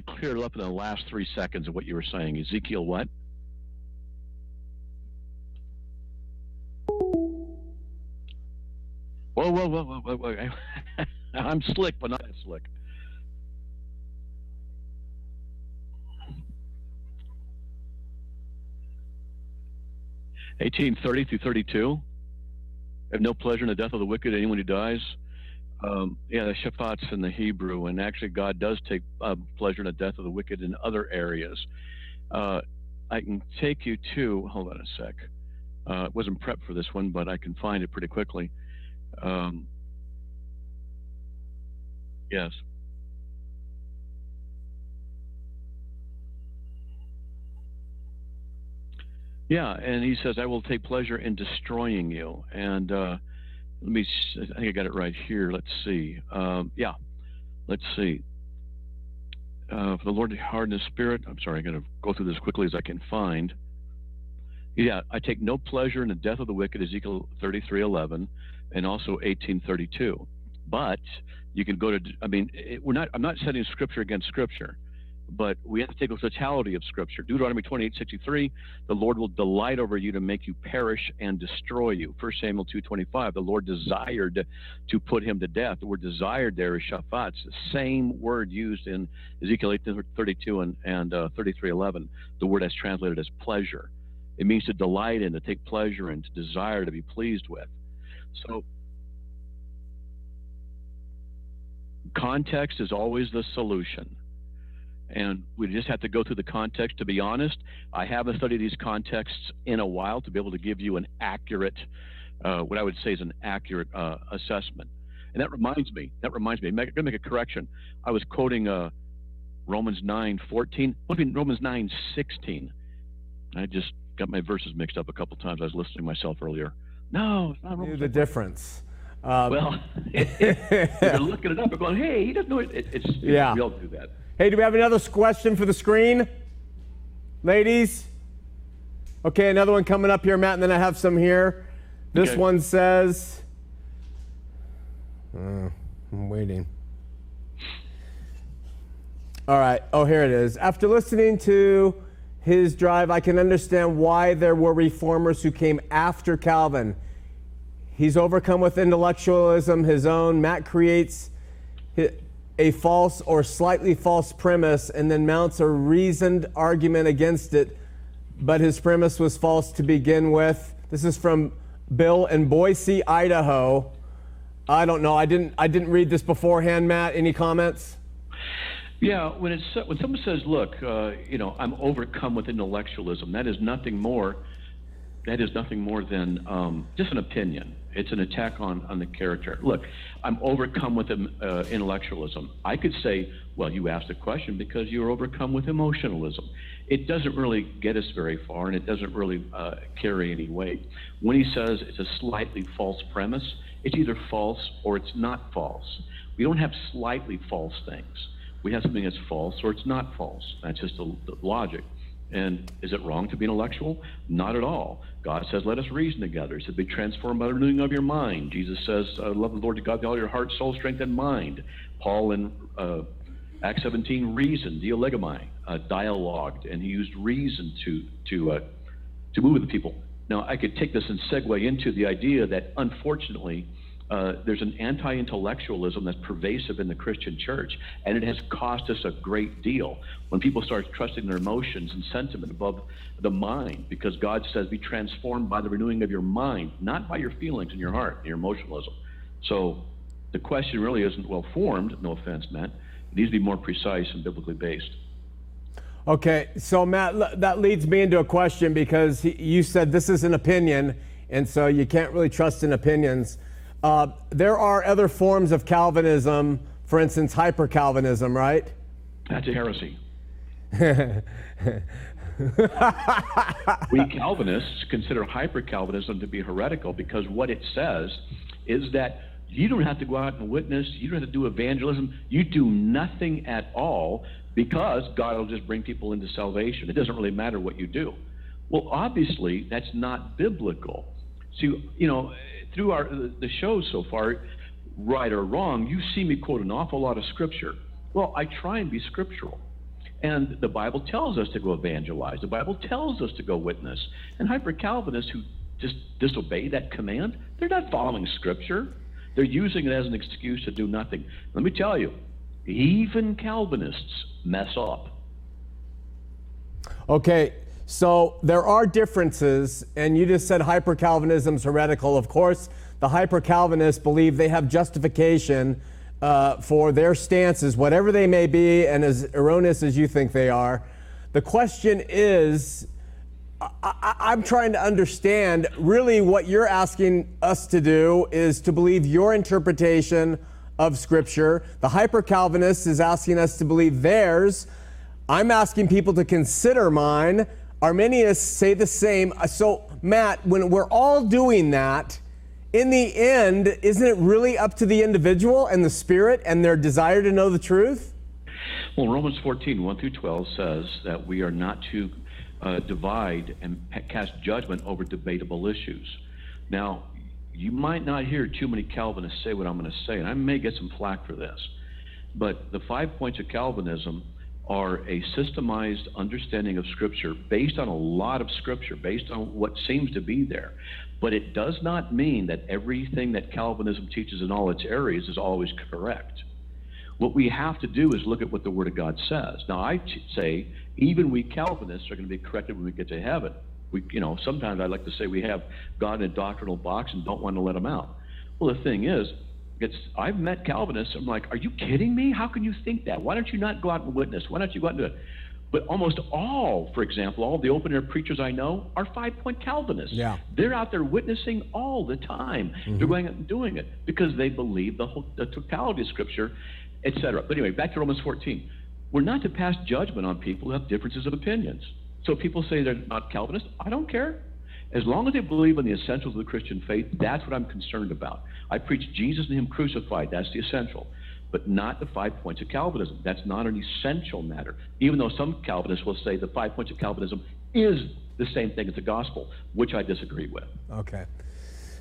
Only cleared up in the last three seconds of what you were saying. Ezekiel what? Whoa, whoa, whoa, whoa, whoa, whoa. *laughs* I'm slick, but not that slick. Eighteen thirty through thirty-two. Have no pleasure in the death of the wicked, anyone who dies. Um, yeah, the Shaphat's in the Hebrew, and actually, God does take uh, pleasure in the death of the wicked in other areas. Uh, I can take you to, hold on a sec. Uh, wasn't prepped for this one, but I can find it pretty quickly. Um, yes. Yeah, and he says, "I will take pleasure in destroying you." And uh, let me, i think I got it right here. Let's see. Um, yeah, let's see. Uh, for the Lord harden his spirit. I'm sorry, I'm going to go through this quickly as I can find. Yeah, I take no pleasure in the death of the wicked, Ezekiel 33:11, and also 18:32. But you can go to. I mean, it, we're not. I'm not setting Scripture against Scripture, but we have to take a totality of Scripture. Deuteronomy 28:63 the Lord will delight over you to make you perish and destroy you. 1 Samuel 2.25, the Lord desired to put him to death. The word desired there is shaphat. It's the same word used in Ezekiel 8.32 and, and uh, 33.11. The word that's translated as pleasure. It means to delight in, to take pleasure in, to desire, to be pleased with. So context is always the solution and we just have to go through the context. To be honest, I haven't studied these contexts in a while to be able to give you an accurate, uh, what I would say is an accurate uh, assessment. And that reminds me, that reminds me, I'm going to make a correction. I was quoting uh, Romans 9 14, I mean, Romans 9 16. I just got my verses mixed up a couple times. I was listening to myself earlier. No, it's not Knew Romans. the difference. Um, Well, *laughs* you're looking it up and going, hey, he doesn't know it. it it's, it's Yeah. we all do that. Hey, do we have another question for the screen? Ladies? Okay, another one coming up here, Matt, and then I have some here. This Okay. one says, Uh, I'm waiting. All right, oh, here it is. After listening to his drive, I can understand why there were reformers who came after Calvin. He's overcome with intellectualism, his own. Matt creates a false or slightly false premise and then mounts a reasoned argument against it, but his premise was false to begin with. This is from Bill in Boise, Idaho. I don't know. I didn't. I didn't read this beforehand. Matt, any comments? Yeah, when it's when someone says, "Look, uh, you know, I'm overcome with intellectualism," that is nothing more. That is nothing more than um, just an opinion. It's an attack on on the character. Look, I'm overcome with uh, intellectualism. I could say, "Well, you asked a question because you were overcome with emotionalism." It doesn't really get us very far, and it doesn't really uh, carry any weight. When he says it's a slightly false premise, it's either false or it's not false. We don't have slightly false things we have something that's false or it's not false. That's just the, the logic. And is it wrong to be intellectual? Not at all. God says, let us reason together. He said, be transformed by the renewing of your mind. Jesus says, uh, love the Lord your God with all your heart, soul, strength, and mind. Paul in uh, Acts 17 reasoned, dialegomai, uh, dialogued, and he used reason to, to, uh, to move the people. Now, I could take this and segue into the idea that unfortunately, uh, there's an anti intellectualism that's pervasive in the Christian church, and it has cost us a great deal when people start trusting their emotions and sentiment above the mind, because God says, be transformed by the renewing of your mind, not by your feelings and your heart, and your emotionalism. So the question really isn't well formed, no offense, Matt. It needs to be more precise and biblically based. Okay, so Matt, that leads me into a question because you said this is an opinion, and so you can't really trust in opinions. Uh, there are other forms of Calvinism, for instance, hyper Calvinism, right? That's a heresy. *laughs* we Calvinists consider hyper Calvinism to be heretical because what it says is that you don't have to go out and witness, you don't have to do evangelism, you do nothing at all because God will just bring people into salvation. It doesn't really matter what you do. Well, obviously, that's not biblical. So, you know, through our the shows so far, right or wrong, you see me quote an awful lot of scripture. Well, I try and be scriptural. And the Bible tells us to go evangelize. The Bible tells us to go witness. And hyper Calvinists who just disobey that command, they're not following Scripture. They're using it as an excuse to do nothing. Let me tell you, even Calvinists mess up. Okay, so there are differences, and you just said hyper Calvinism is heretical. Of course, the hyper Calvinists believe they have justification uh, for their stances, whatever they may be, and as erroneous as you think they are. The question is I, I'm trying to understand really what you're asking us to do is to believe your interpretation of Scripture. The hyper Calvinist is asking us to believe theirs. I'm asking people to consider mine. Arminians say the same. Uh, So, Matt, when we're all doing that, in the end, isn't it really up to the individual and the spirit and their desire to know the truth? Well, Romans 14, 1 through 12 says that we are not to uh, divide and cast judgment over debatable issues. Now, you might not hear too many Calvinists say what I'm going to say, and I may get some flack for this. But the five points of Calvinism are a systemized understanding of Scripture based on a lot of Scripture, based on what seems to be there. But it does not mean that everything that Calvinism teaches in all its areas is always correct. What we have to do is look at what the Word of God says. Now, I say even we Calvinists are going to be corrected when we get to heaven. We, you know, sometimes I like to say we have God in a doctrinal box and don't want to let him out. Well, the thing is, it's I've met Calvinists. I'm like, are you kidding me? How can you think that? Why don't you not go out and witness? Why don't you go out and do it? But almost all, for example, all the open air preachers I know are five point Calvinists. Yeah. They're out there witnessing all the time. They're mm-hmm. going out and doing it because they believe the whole the totality of Scripture, etc. But anyway, back to Romans 14. We're not to pass judgment on people who have differences of opinions. So people say they're not Calvinists. I don't care. As long as they believe in the essentials of the Christian faith, that's what I'm concerned about. I preach Jesus and Him crucified. That's the essential. But not the five points of Calvinism. That's not an essential matter. Even though some Calvinists will say the five points of Calvinism is the same thing as the gospel, which I disagree with. Okay.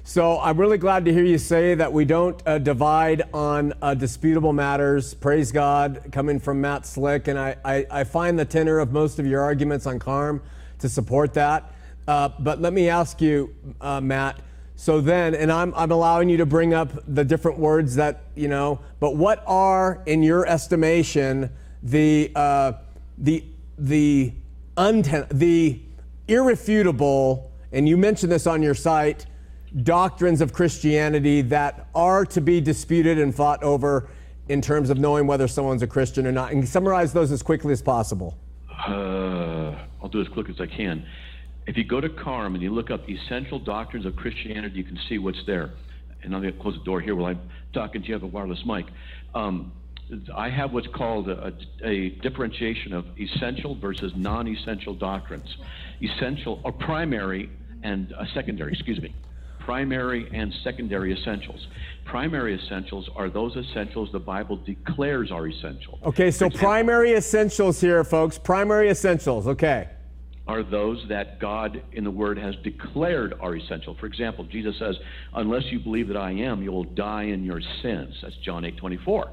So I'm really glad to hear you say that we don't uh, divide on uh, disputable matters. Praise God, coming from Matt Slick. And I, I, I find the tenor of most of your arguments on CARM to support that. Uh, but let me ask you, uh, Matt. So then, and I'm, I'm allowing you to bring up the different words that, you know, but what are, in your estimation, the, uh, the, the, unten- the irrefutable, and you mentioned this on your site, doctrines of Christianity that are to be disputed and fought over in terms of knowing whether someone's a Christian or not? And summarize those as quickly as possible. Uh, I'll do as quick as I can. If you go to CARM and you look up essential doctrines of Christianity, you can see what's there. And I'm going to close the door here while I'm talking to you. I have a wireless mic. Um, I have what's called a, a differentiation of essential versus non-essential doctrines. Essential or primary and uh, secondary, excuse me. Primary and secondary essentials. Primary essentials are those essentials the Bible declares are essential. Okay, so primary essentials here, folks. Primary essentials. Okay. Are those that God in the Word has declared are essential. For example, Jesus says, "Unless you believe that I am, you will die in your sins." That's John eight twenty four.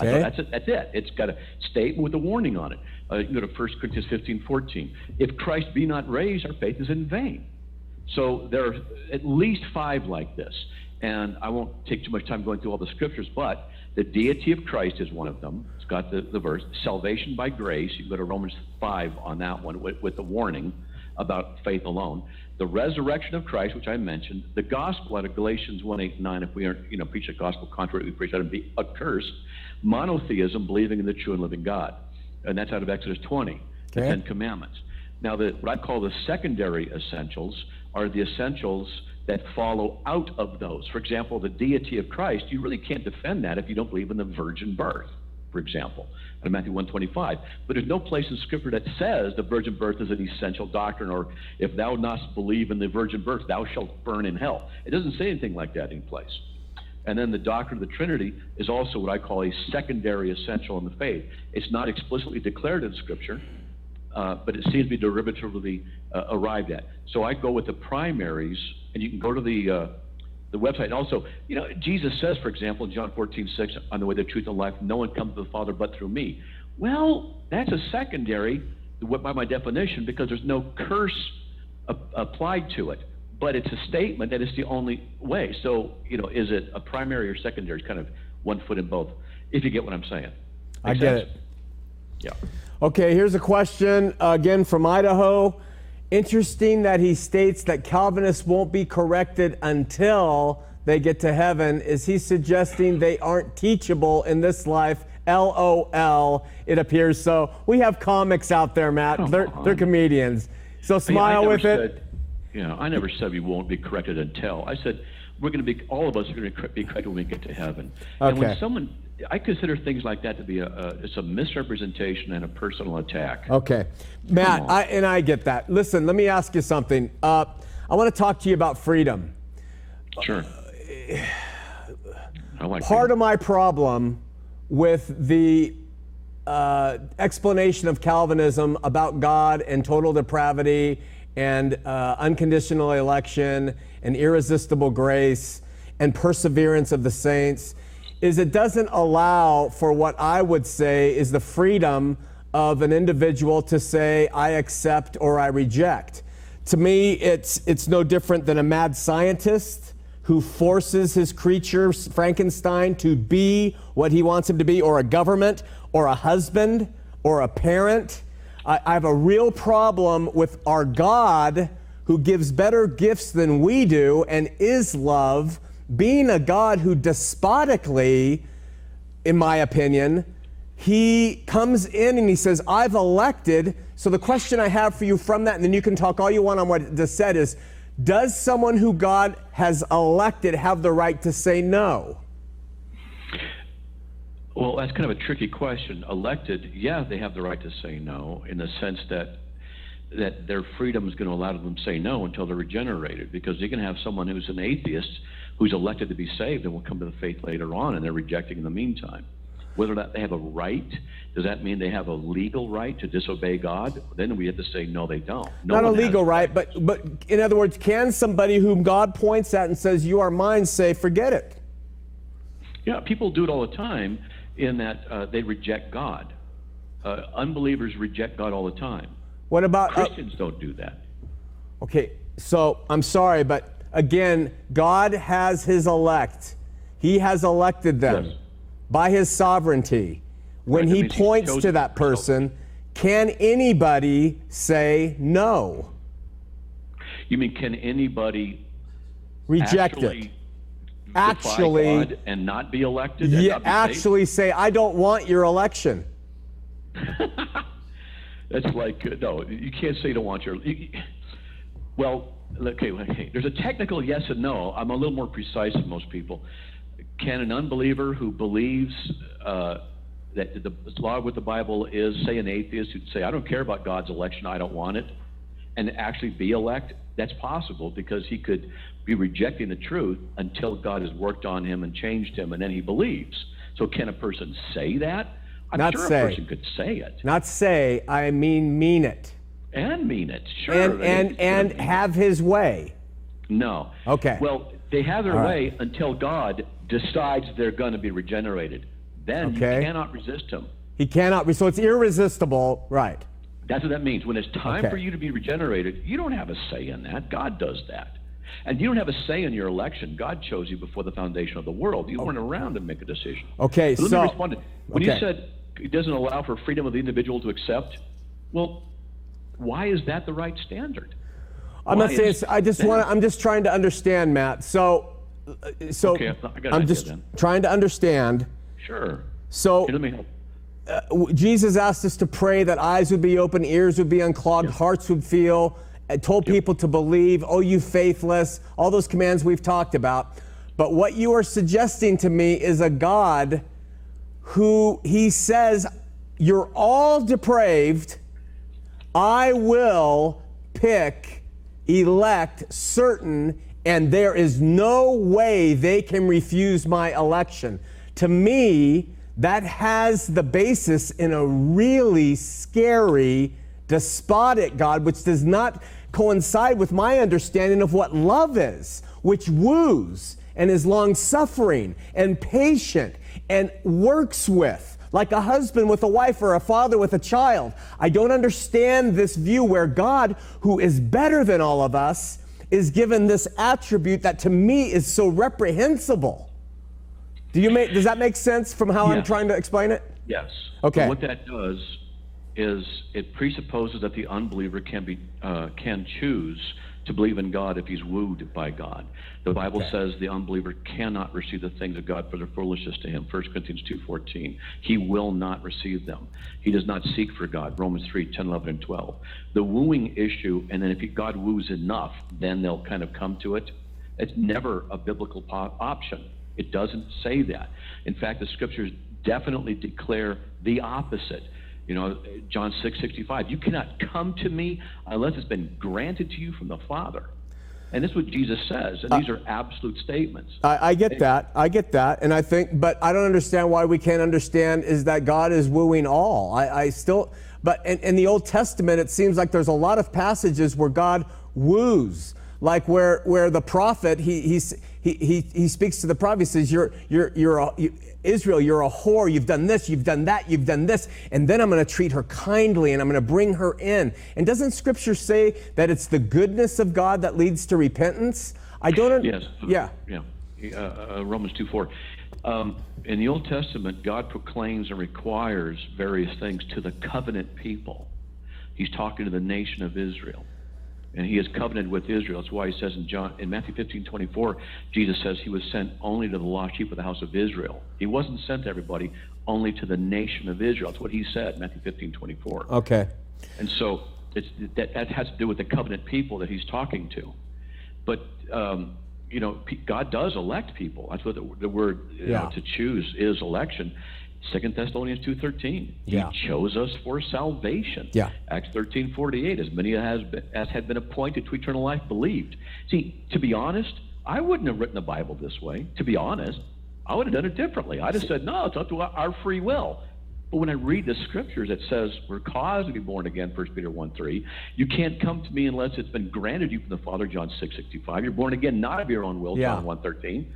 Okay. That's it. That's it. It's got a statement with a warning on it. Uh, you go to 1 Corinthians 15, 14. If Christ be not raised, our faith is in vain. So there are at least five like this. And I won't take too much time going through all the scriptures, but the deity of Christ is one of them. It's got the, the verse. Salvation by grace. You can go to Romans 5 on that one with, with the warning about faith alone. The resurrection of Christ, which I mentioned. The gospel out of Galatians 1, 8, 9. If we aren't, you know, preach a gospel contrary, we preach that and be accursed. Monotheism, believing in the true and living God. And that's out of Exodus 20, the Ten Commandments. Now, the, what I call the secondary essentials are the essentials that follow out of those. For example, the deity of Christ, you really can't defend that if you don't believe in the virgin birth, for example, in Matthew 125. But there's no place in Scripture that says the virgin birth is an essential doctrine, or if thou dost believe in the virgin birth, thou shalt burn in hell. It doesn't say anything like that in place. And then the doctrine of the Trinity is also what I call a secondary essential in the faith. It's not explicitly declared in Scripture, uh, but it seems to be derivatively uh, arrived at. So I go with the primaries, and you can go to the uh, the website. And also, you know, Jesus says, for example, in John 14, 6, on the way, the truth, and life, no one comes to the Father but through me. Well, that's a secondary by my definition because there's no curse applied to it. But it's a statement that it's the only way. So, you know, is it a primary or secondary? It's kind of one foot in both, if you get what I'm saying. I get sense? it. Yeah. Okay, here's a question uh, again from Idaho. Interesting that he states that Calvinists won't be corrected until they get to heaven. Is he suggesting they aren't teachable in this life? LOL, it appears so. We have comics out there, Matt. Come They're, they're comedians. So smile never with it. said- You know, I never said we won't be corrected until. I said we're going to be, all of us are going to be corrected when we get to heaven. And when Okay. someone I consider things like that to be a, a it's a misrepresentation and a personal attack. Okay. Matt. I, and I get that. Listen, let me ask you something. Uh, I want to talk to you about freedom. Sure. I like Part that. of my problem with the uh, explanation of Calvinism about God and total depravity and uh, unconditional election and irresistible grace and perseverance of the saints is it doesn't allow for what I would say is the freedom of an individual to say, I accept or I reject. To me, it's, it's no different than a mad scientist who forces his creature, Frankenstein, to be what he wants him to be, or a government, or a husband, or a parent. I, I have a real problem with our God who gives better gifts than we do and is love, being a God who despotically, in my opinion, he comes in and he says, I've elected. So the question I have for you from that, and then you can talk all you want on what it just said, is does someone who God has elected have the right to say no? Well, that's kind of a tricky question. Elected, yeah, they have the right to say no in the sense that that their freedom is going to allow them to say no until they're regenerated. Because you can have someone who's an atheist who's elected to be saved and will come to the faith later on, and they're rejecting in the meantime. Whether or not they have a right, does that mean they have a legal right to disobey God? Then we have to say no, they don't. No Not a legal right, but but in other words, can somebody whom God points at and says, You are mine, say, forget it? Yeah, people do it all the time in that uh, they reject God. Uh, unbelievers reject God all the time. What about uh, Christians don't do that. Okay, so I'm sorry, but again, God has his elect. He has elected them Yes. by his sovereignty. When Right, he points to that person, can anybody say no? You mean can anybody Reject actually it. Actually- God and not be elected? and Yeah, be saved? actually say, I don't want your election. *laughs* That's like uh, no, you can't say you don't want your. You, you- well, okay, okay. There's a technical yes and no. I'm a little more precise than most people. Can an unbeliever who believes uh, that the law with the Bible is, say, an atheist who'd say, "I don't care about God's election. I don't want it," and actually be elect? That's possible because he could be rejecting the truth until God has worked on him and changed him, and then he believes. So, can a person say that? I'm Not sure say. a person could say it Not say, I mean mean it. And mean it. Sure. And and and have his way. no. Okay. Well, they have their All way right. until God decides they're going to be regenerated. Then Okay. you cannot resist him. He cannot be so it's irresistible, right? That's what that means. When it's time Okay. for you to be regenerated, you don't have a say in that. God does that. And you don't have a say in your election. God chose you before the foundation of the world. You weren't oh. around to make a decision. Okay, let so- me respond. When you said it doesn't allow for freedom of the individual to accept, well, why is that the right standard? I'm not saying it's, I just want I'm just trying to understand, Matt. So, uh, so Okay, I I'm just then. trying to understand. Sure. So, let me help. w- Jesus asked us to pray that eyes would be open, ears would be unclogged, hearts would feel, and told people to believe, oh, you faithless, all those commands we've talked about. But what you are suggesting to me is a God who he says, you're all depraved. I will pick, elect certain, and there is no way they can refuse my election. To me, that has the basis in a really scary, despotic God, which does not coincide with my understanding of what love is, which woos and is long suffering and patient and works with like a husband with a wife or a father with a child. I don't understand this view where God, who is better than all of us, is given this attribute that to me is so reprehensible. Do you make, does that make sense from how I'm trying to explain it? Yes. Okay. But what that does is it presupposes that the unbeliever can be uh, can choose to believe in God if he's wooed by God. The Bible says the unbeliever cannot receive the things of God for their foolishness to him. 1 Corinthians 2.14. He will not receive them. He does not seek for God. Romans 3, 10, 11, and 12. The wooing issue, and then if God woos enough, then they'll kind of come to it. It's never a biblical option. It doesn't say that. In fact, the scriptures definitely declare the opposite. You know, John 6 65, you cannot come to me unless it's been granted to you from the Father. And this is what Jesus says, and uh, these are absolute statements. I, I get that. I get that. And I think, but I don't understand why we can't understand is that God is wooing all. I, I still, but in, in the Old Testament, it seems like there's a lot of passages where God woos, like where, where the prophet, he, he, he, he speaks to the prophet, he says, you're, you're, you're a, you, Israel, you're a whore. You've done this, you've done that, you've done this. And then I'm going to treat her kindly and I'm going to bring her in. And doesn't scripture say that it's the goodness of God that leads to repentance? I don't. Yes. Yeah. Yeah. Uh, uh, Romans 2 4. Um, in the Old Testament, God proclaims and requires various things to the covenant people. He's talking to the nation of Israel. And he is covenanted with Israel. That's why he says in John in Matthew 15, 24, Jesus says he was sent only to the lost sheep of the house of Israel. He wasn't sent to everybody, only to the nation of Israel. That's what he said, Matthew 15, 24. Okay. And so it's, that, that has to do with the covenant people that he's talking to. But, um, you know, God does elect people. That's what the, the word you know, to choose is election. Second Thessalonians 2.13. Yeah. He chose us for salvation. Yeah. Acts 13.48. As many as, been, as had been appointed to eternal life believed. See, to be honest, I wouldn't have written the Bible this way. To be honest, I would have done it differently. I'd have said, no, it's up to our- free will. But when I read the scriptures, it says we're caused to be born again, 1 Peter 1 3. You can't come to me unless it's been granted you from the Father, John 6 65. You're born again, not of your own will, Yeah. John 1 13.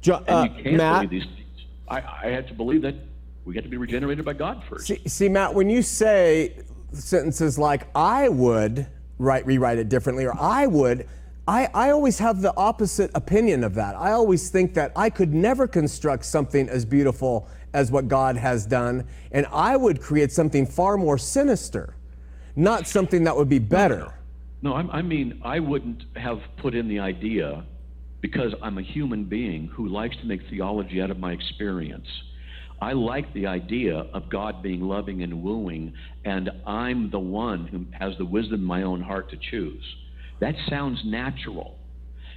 Jo- And uh, you can't Matt, believe these things. I, I had to believe that we have to be regenerated by God first. see, see, Matt, when you say sentences like "I would" write rewrite it differently, or "I would," I, I always have the opposite opinion of that. I always think that I could never construct something as beautiful as what God has done, and I would create something far more sinister, not something that would be better. No, I'm, I mean, I wouldn't have put in the idea because I'm a human being who likes to make theology out of my experience. I like the idea of God being loving and wooing, and I'm the one who has the wisdom in my own heart to choose. That sounds natural.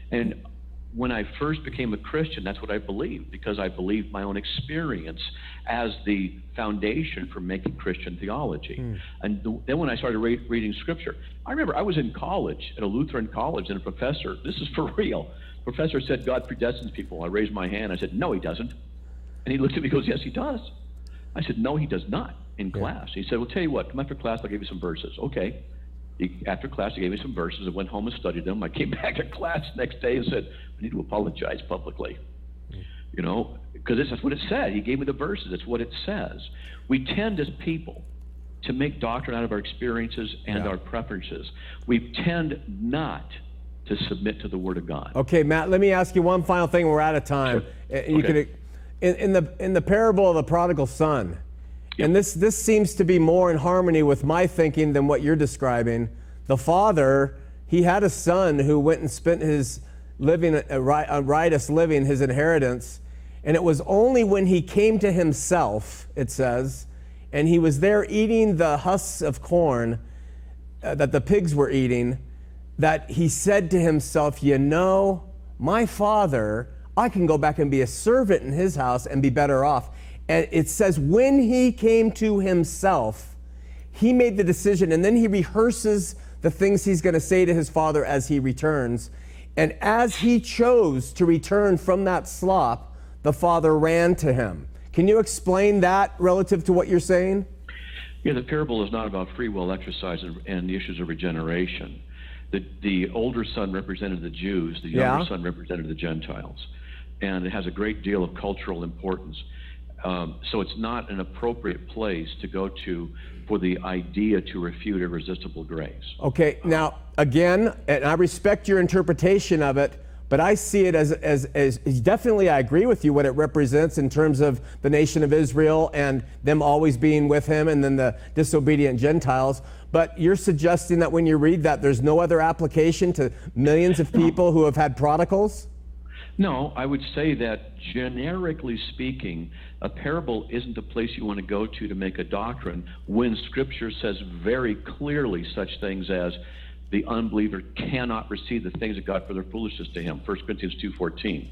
And when I first became a Christian, that's what I believed because I believed my own experience as the foundation for making Christian theology. Hmm. And th- then when I started re- reading Scripture, I remember I was in college at a Lutheran college, and a professor, this is for *laughs* real, professor said God predestines people. I raised my hand. I said, No, he doesn't. And he looked at me and goes, Yes, he does. I said, No, he does not in class. He said, Well, tell you what, come after class, I'll give you some verses. Okay. He, after class, he gave me some verses. I went home and studied them. I came *laughs* back to class next day and said, I need to apologize publicly. You know, because this that's what it said. He gave me the verses. That's what it says. We tend as people to make doctrine out of our experiences and our preferences. We tend not to submit to the Word of God. Okay, Matt, let me ask you one final thing. We're out of time. Sure. Uh, You Okay. could, in, in the in the parable of the prodigal son, and this this seems to be more in harmony with my thinking than what you're describing. The father, he had a son who went and spent his living a, ri- a riotous living, his inheritance, and it was only when he came to himself, it says, and he was there eating the husks of corn uh, that the pigs were eating that he said to himself, You know, my father, I can go back and be a servant in his house and be better off. And it says, When he came to himself, he made the decision and then he rehearses the things he's going to say to his father as he returns. And as he chose to return from that slop, the father ran to him. Can you explain that relative to what you're saying? Yeah, the parable is not about free will exercise and, and the issues of regeneration. The, the older son represented the Jews, the younger Yeah. son represented the Gentiles. And it has a great deal of cultural importance. Um, so it's not an appropriate place to go to for the idea to refute irresistible grace. Okay, now again, and I respect your interpretation of it, but I see it as, as, as definitely I agree with you what it represents in terms of the nation of Israel and them always being with him and then the disobedient Gentiles. But you're suggesting that when you read that, there's no other application to millions of people who have had prodigals? No, I would say that generically speaking, a parable isn't the place you want to go to to make a doctrine when Scripture says very clearly such things as the unbeliever cannot receive the things of God for their foolishness to him. 1 Corinthians 2.14.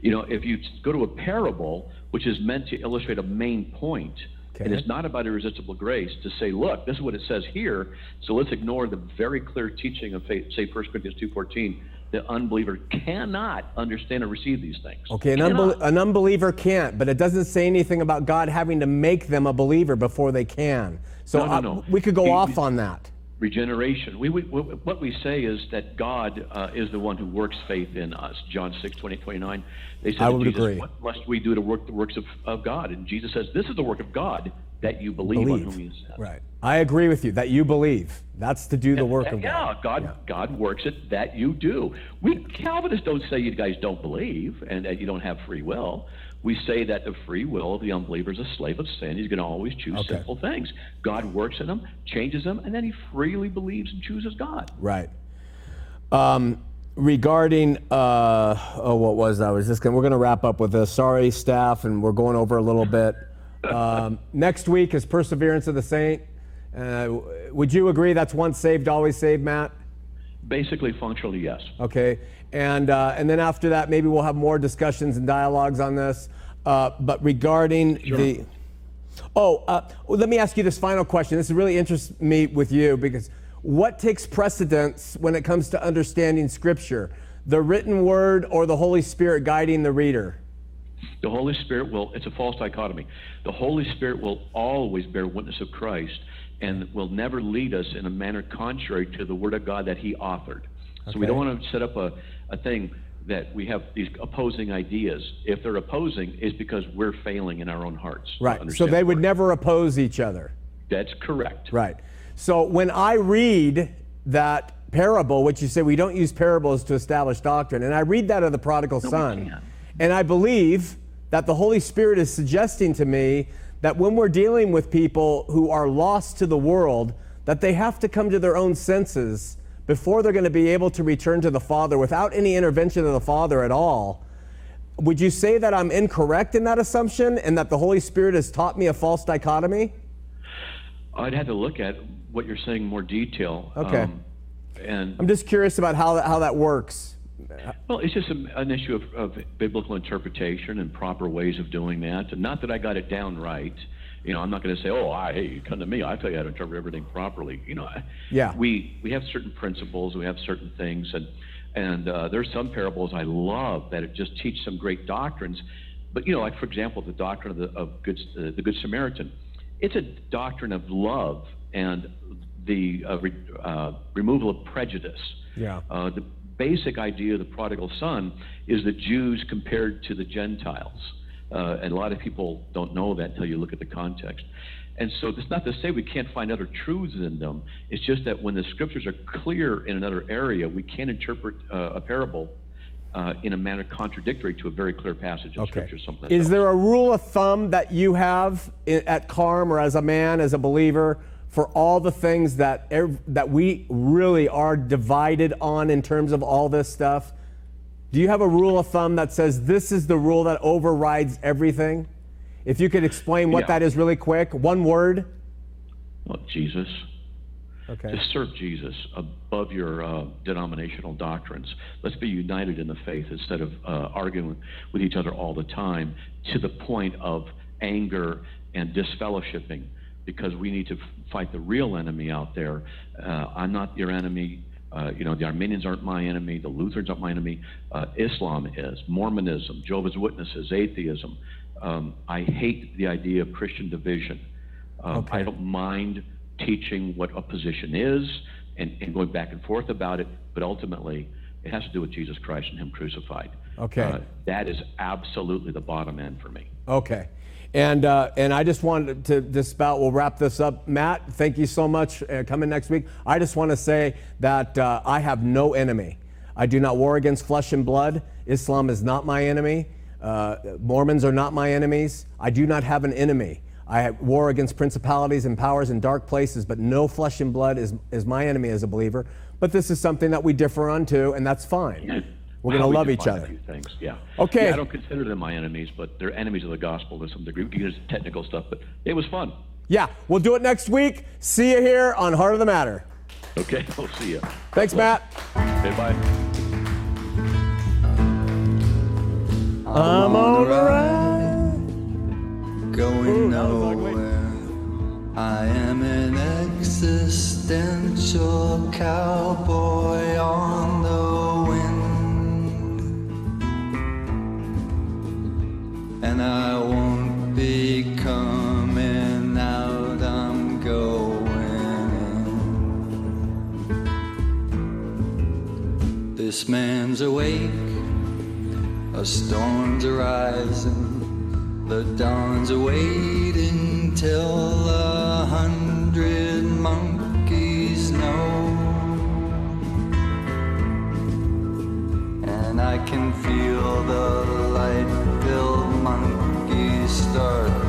You know, if you go to a parable, which is meant to illustrate a main point, and Okay. it's not about irresistible grace, to say, look, this is what it says here, so let's ignore the very clear teaching of, faith, say, 1 Corinthians 2.14, the unbeliever cannot understand or receive these things. Okay, an, unbel- an unbeliever can't, but it doesn't say anything about God having to make them a believer before they can. So No, no, uh, no. we could go He- off on that. regeneration. We, we, what we say is that God uh, is the one who works faith in us. John 6, 20, 29. They said I would Jesus, agree. What must we do to work the works of, of God? And Jesus says, This is the work of God, that you believe, on whom has. Right. I agree with you that you believe. That's to do the work of yeah, God. God, God works it that you do. We Calvinists don't say you guys don't believe and that you don't have free will. We say that the free will of the unbeliever is a slave of sin. He's going to always choose Okay. sinful things. God works in him, changes him, and then he freely believes and chooses God. Right. Um, regarding, uh, oh, what was that? I was just gonna, we're going to wrap up with this. Sorry, staff, and we're going over a little bit. Um, next week is Perseverance of the Saint. Uh, would you agree that's once saved, always saved, Matt? Basically, functionally, yes. Okay, and uh, and then after that, maybe we'll have more discussions and dialogues on this. Uh, but regarding the, oh, uh, well, let me ask you this final question. This really interests me with you because what takes precedence when it comes to understanding Scripture, the written word or the Holy Spirit guiding the reader? The Holy Spirit will, it's a false dichotomy. The Holy Spirit will always bear witness of Christ and will never lead us in a manner contrary to the Word of God that He authored. So we don't want to set up a, a thing that we have these opposing ideas. If they're opposing, it's because we're failing in our own hearts. Right. So they would never oppose each other. That's correct. Right. So when I read that parable, which you say we don't use parables to establish doctrine, and I read that of the prodigal son, can. And I believe that the Holy Spirit is suggesting to me that when we're dealing with people who are lost to the world, that they have to come to their own senses before they're going to be able to return to the Father without any intervention of the Father at all. Would you say that I'm incorrect in that assumption and that the Holy Spirit has taught me a false dichotomy? I'd have to look at what you're saying in more detail. Okay. Um, and I'm just curious about how that, how that works. Well, it's just a, an issue of, of biblical interpretation and proper ways of doing that. Not that I got it down right. You know, I'm not going to say, "Oh, I, hey, you come to me. I tell you how to interpret everything properly." You know, Yeah. We we have certain principles. We have certain things, and and uh, there's some parables I love that it just teach some great doctrines. But you know, like for example, the doctrine of the of good uh, the Good Samaritan. It's a doctrine of love and the uh, re, uh, removal of prejudice. Yeah. Uh, the basic idea of the prodigal son is the Jews compared to the Gentiles. Uh, and a lot of people don't know that until you look at the context. And so that's not to say we can't find other truths in them. It's just that when the scriptures are clear in another area, we can't interpret uh, a parable uh, in a manner contradictory to a very clear passage of Okay. scripture. Something Is else. there a rule of thumb that you have at Carm or as a man, as a believer, for all the things that ev- that we really are divided on in terms of all this stuff? Do you have a rule of thumb that says this is the rule that overrides everything? If you could explain what Yeah. that is really quick, one word. Well, Jesus. Okay. to serve Jesus above your uh, denominational doctrines. Let's be united in the faith instead of uh, arguing with each other all the time to the point of anger and disfellowshipping because we need to fight the real enemy out there. Uh, I'm not your enemy. Uh, you know, the Arminians aren't my enemy. The Lutherans aren't my enemy. Uh, Islam is. Mormonism, Jehovah's Witnesses, atheism. Um, I hate the idea of Christian division. Um, I don't mind teaching what a position is and, and going back and forth about it, but ultimately it has to do with Jesus Christ and Him crucified. Okay. Uh, that is absolutely the bottom end for me. Okay. And, uh, and I just wanted to dispel, we'll wrap this up. Matt, thank you so much uh, coming next week. I just want to say that uh, I have no enemy. I do not war against flesh and blood. Islam is not my enemy. Uh, Mormons are not my enemies. I do not have an enemy. I war against principalities and powers in dark places, but no flesh and blood is, is my enemy as a believer. But this is something that we differ on too, and that's fine. We're going to love each other. Thanks. yeah. Okay. Yeah, I don't consider them my enemies, but they're enemies of the gospel to some degree. There's technical stuff, but it was fun. Yeah, we'll do it next week. See you here on Heart of the Matter. Okay, *laughs* we'll see you. Thanks, Matt. Okay, bye. I'm, on ride, going nowhere. I am an existential cowboy on the and I won't be coming out. I'm going in. This man's awake, a storm's arising, the dawn's waiting till a hundred monkeys know. And I can feel the light fill monkey start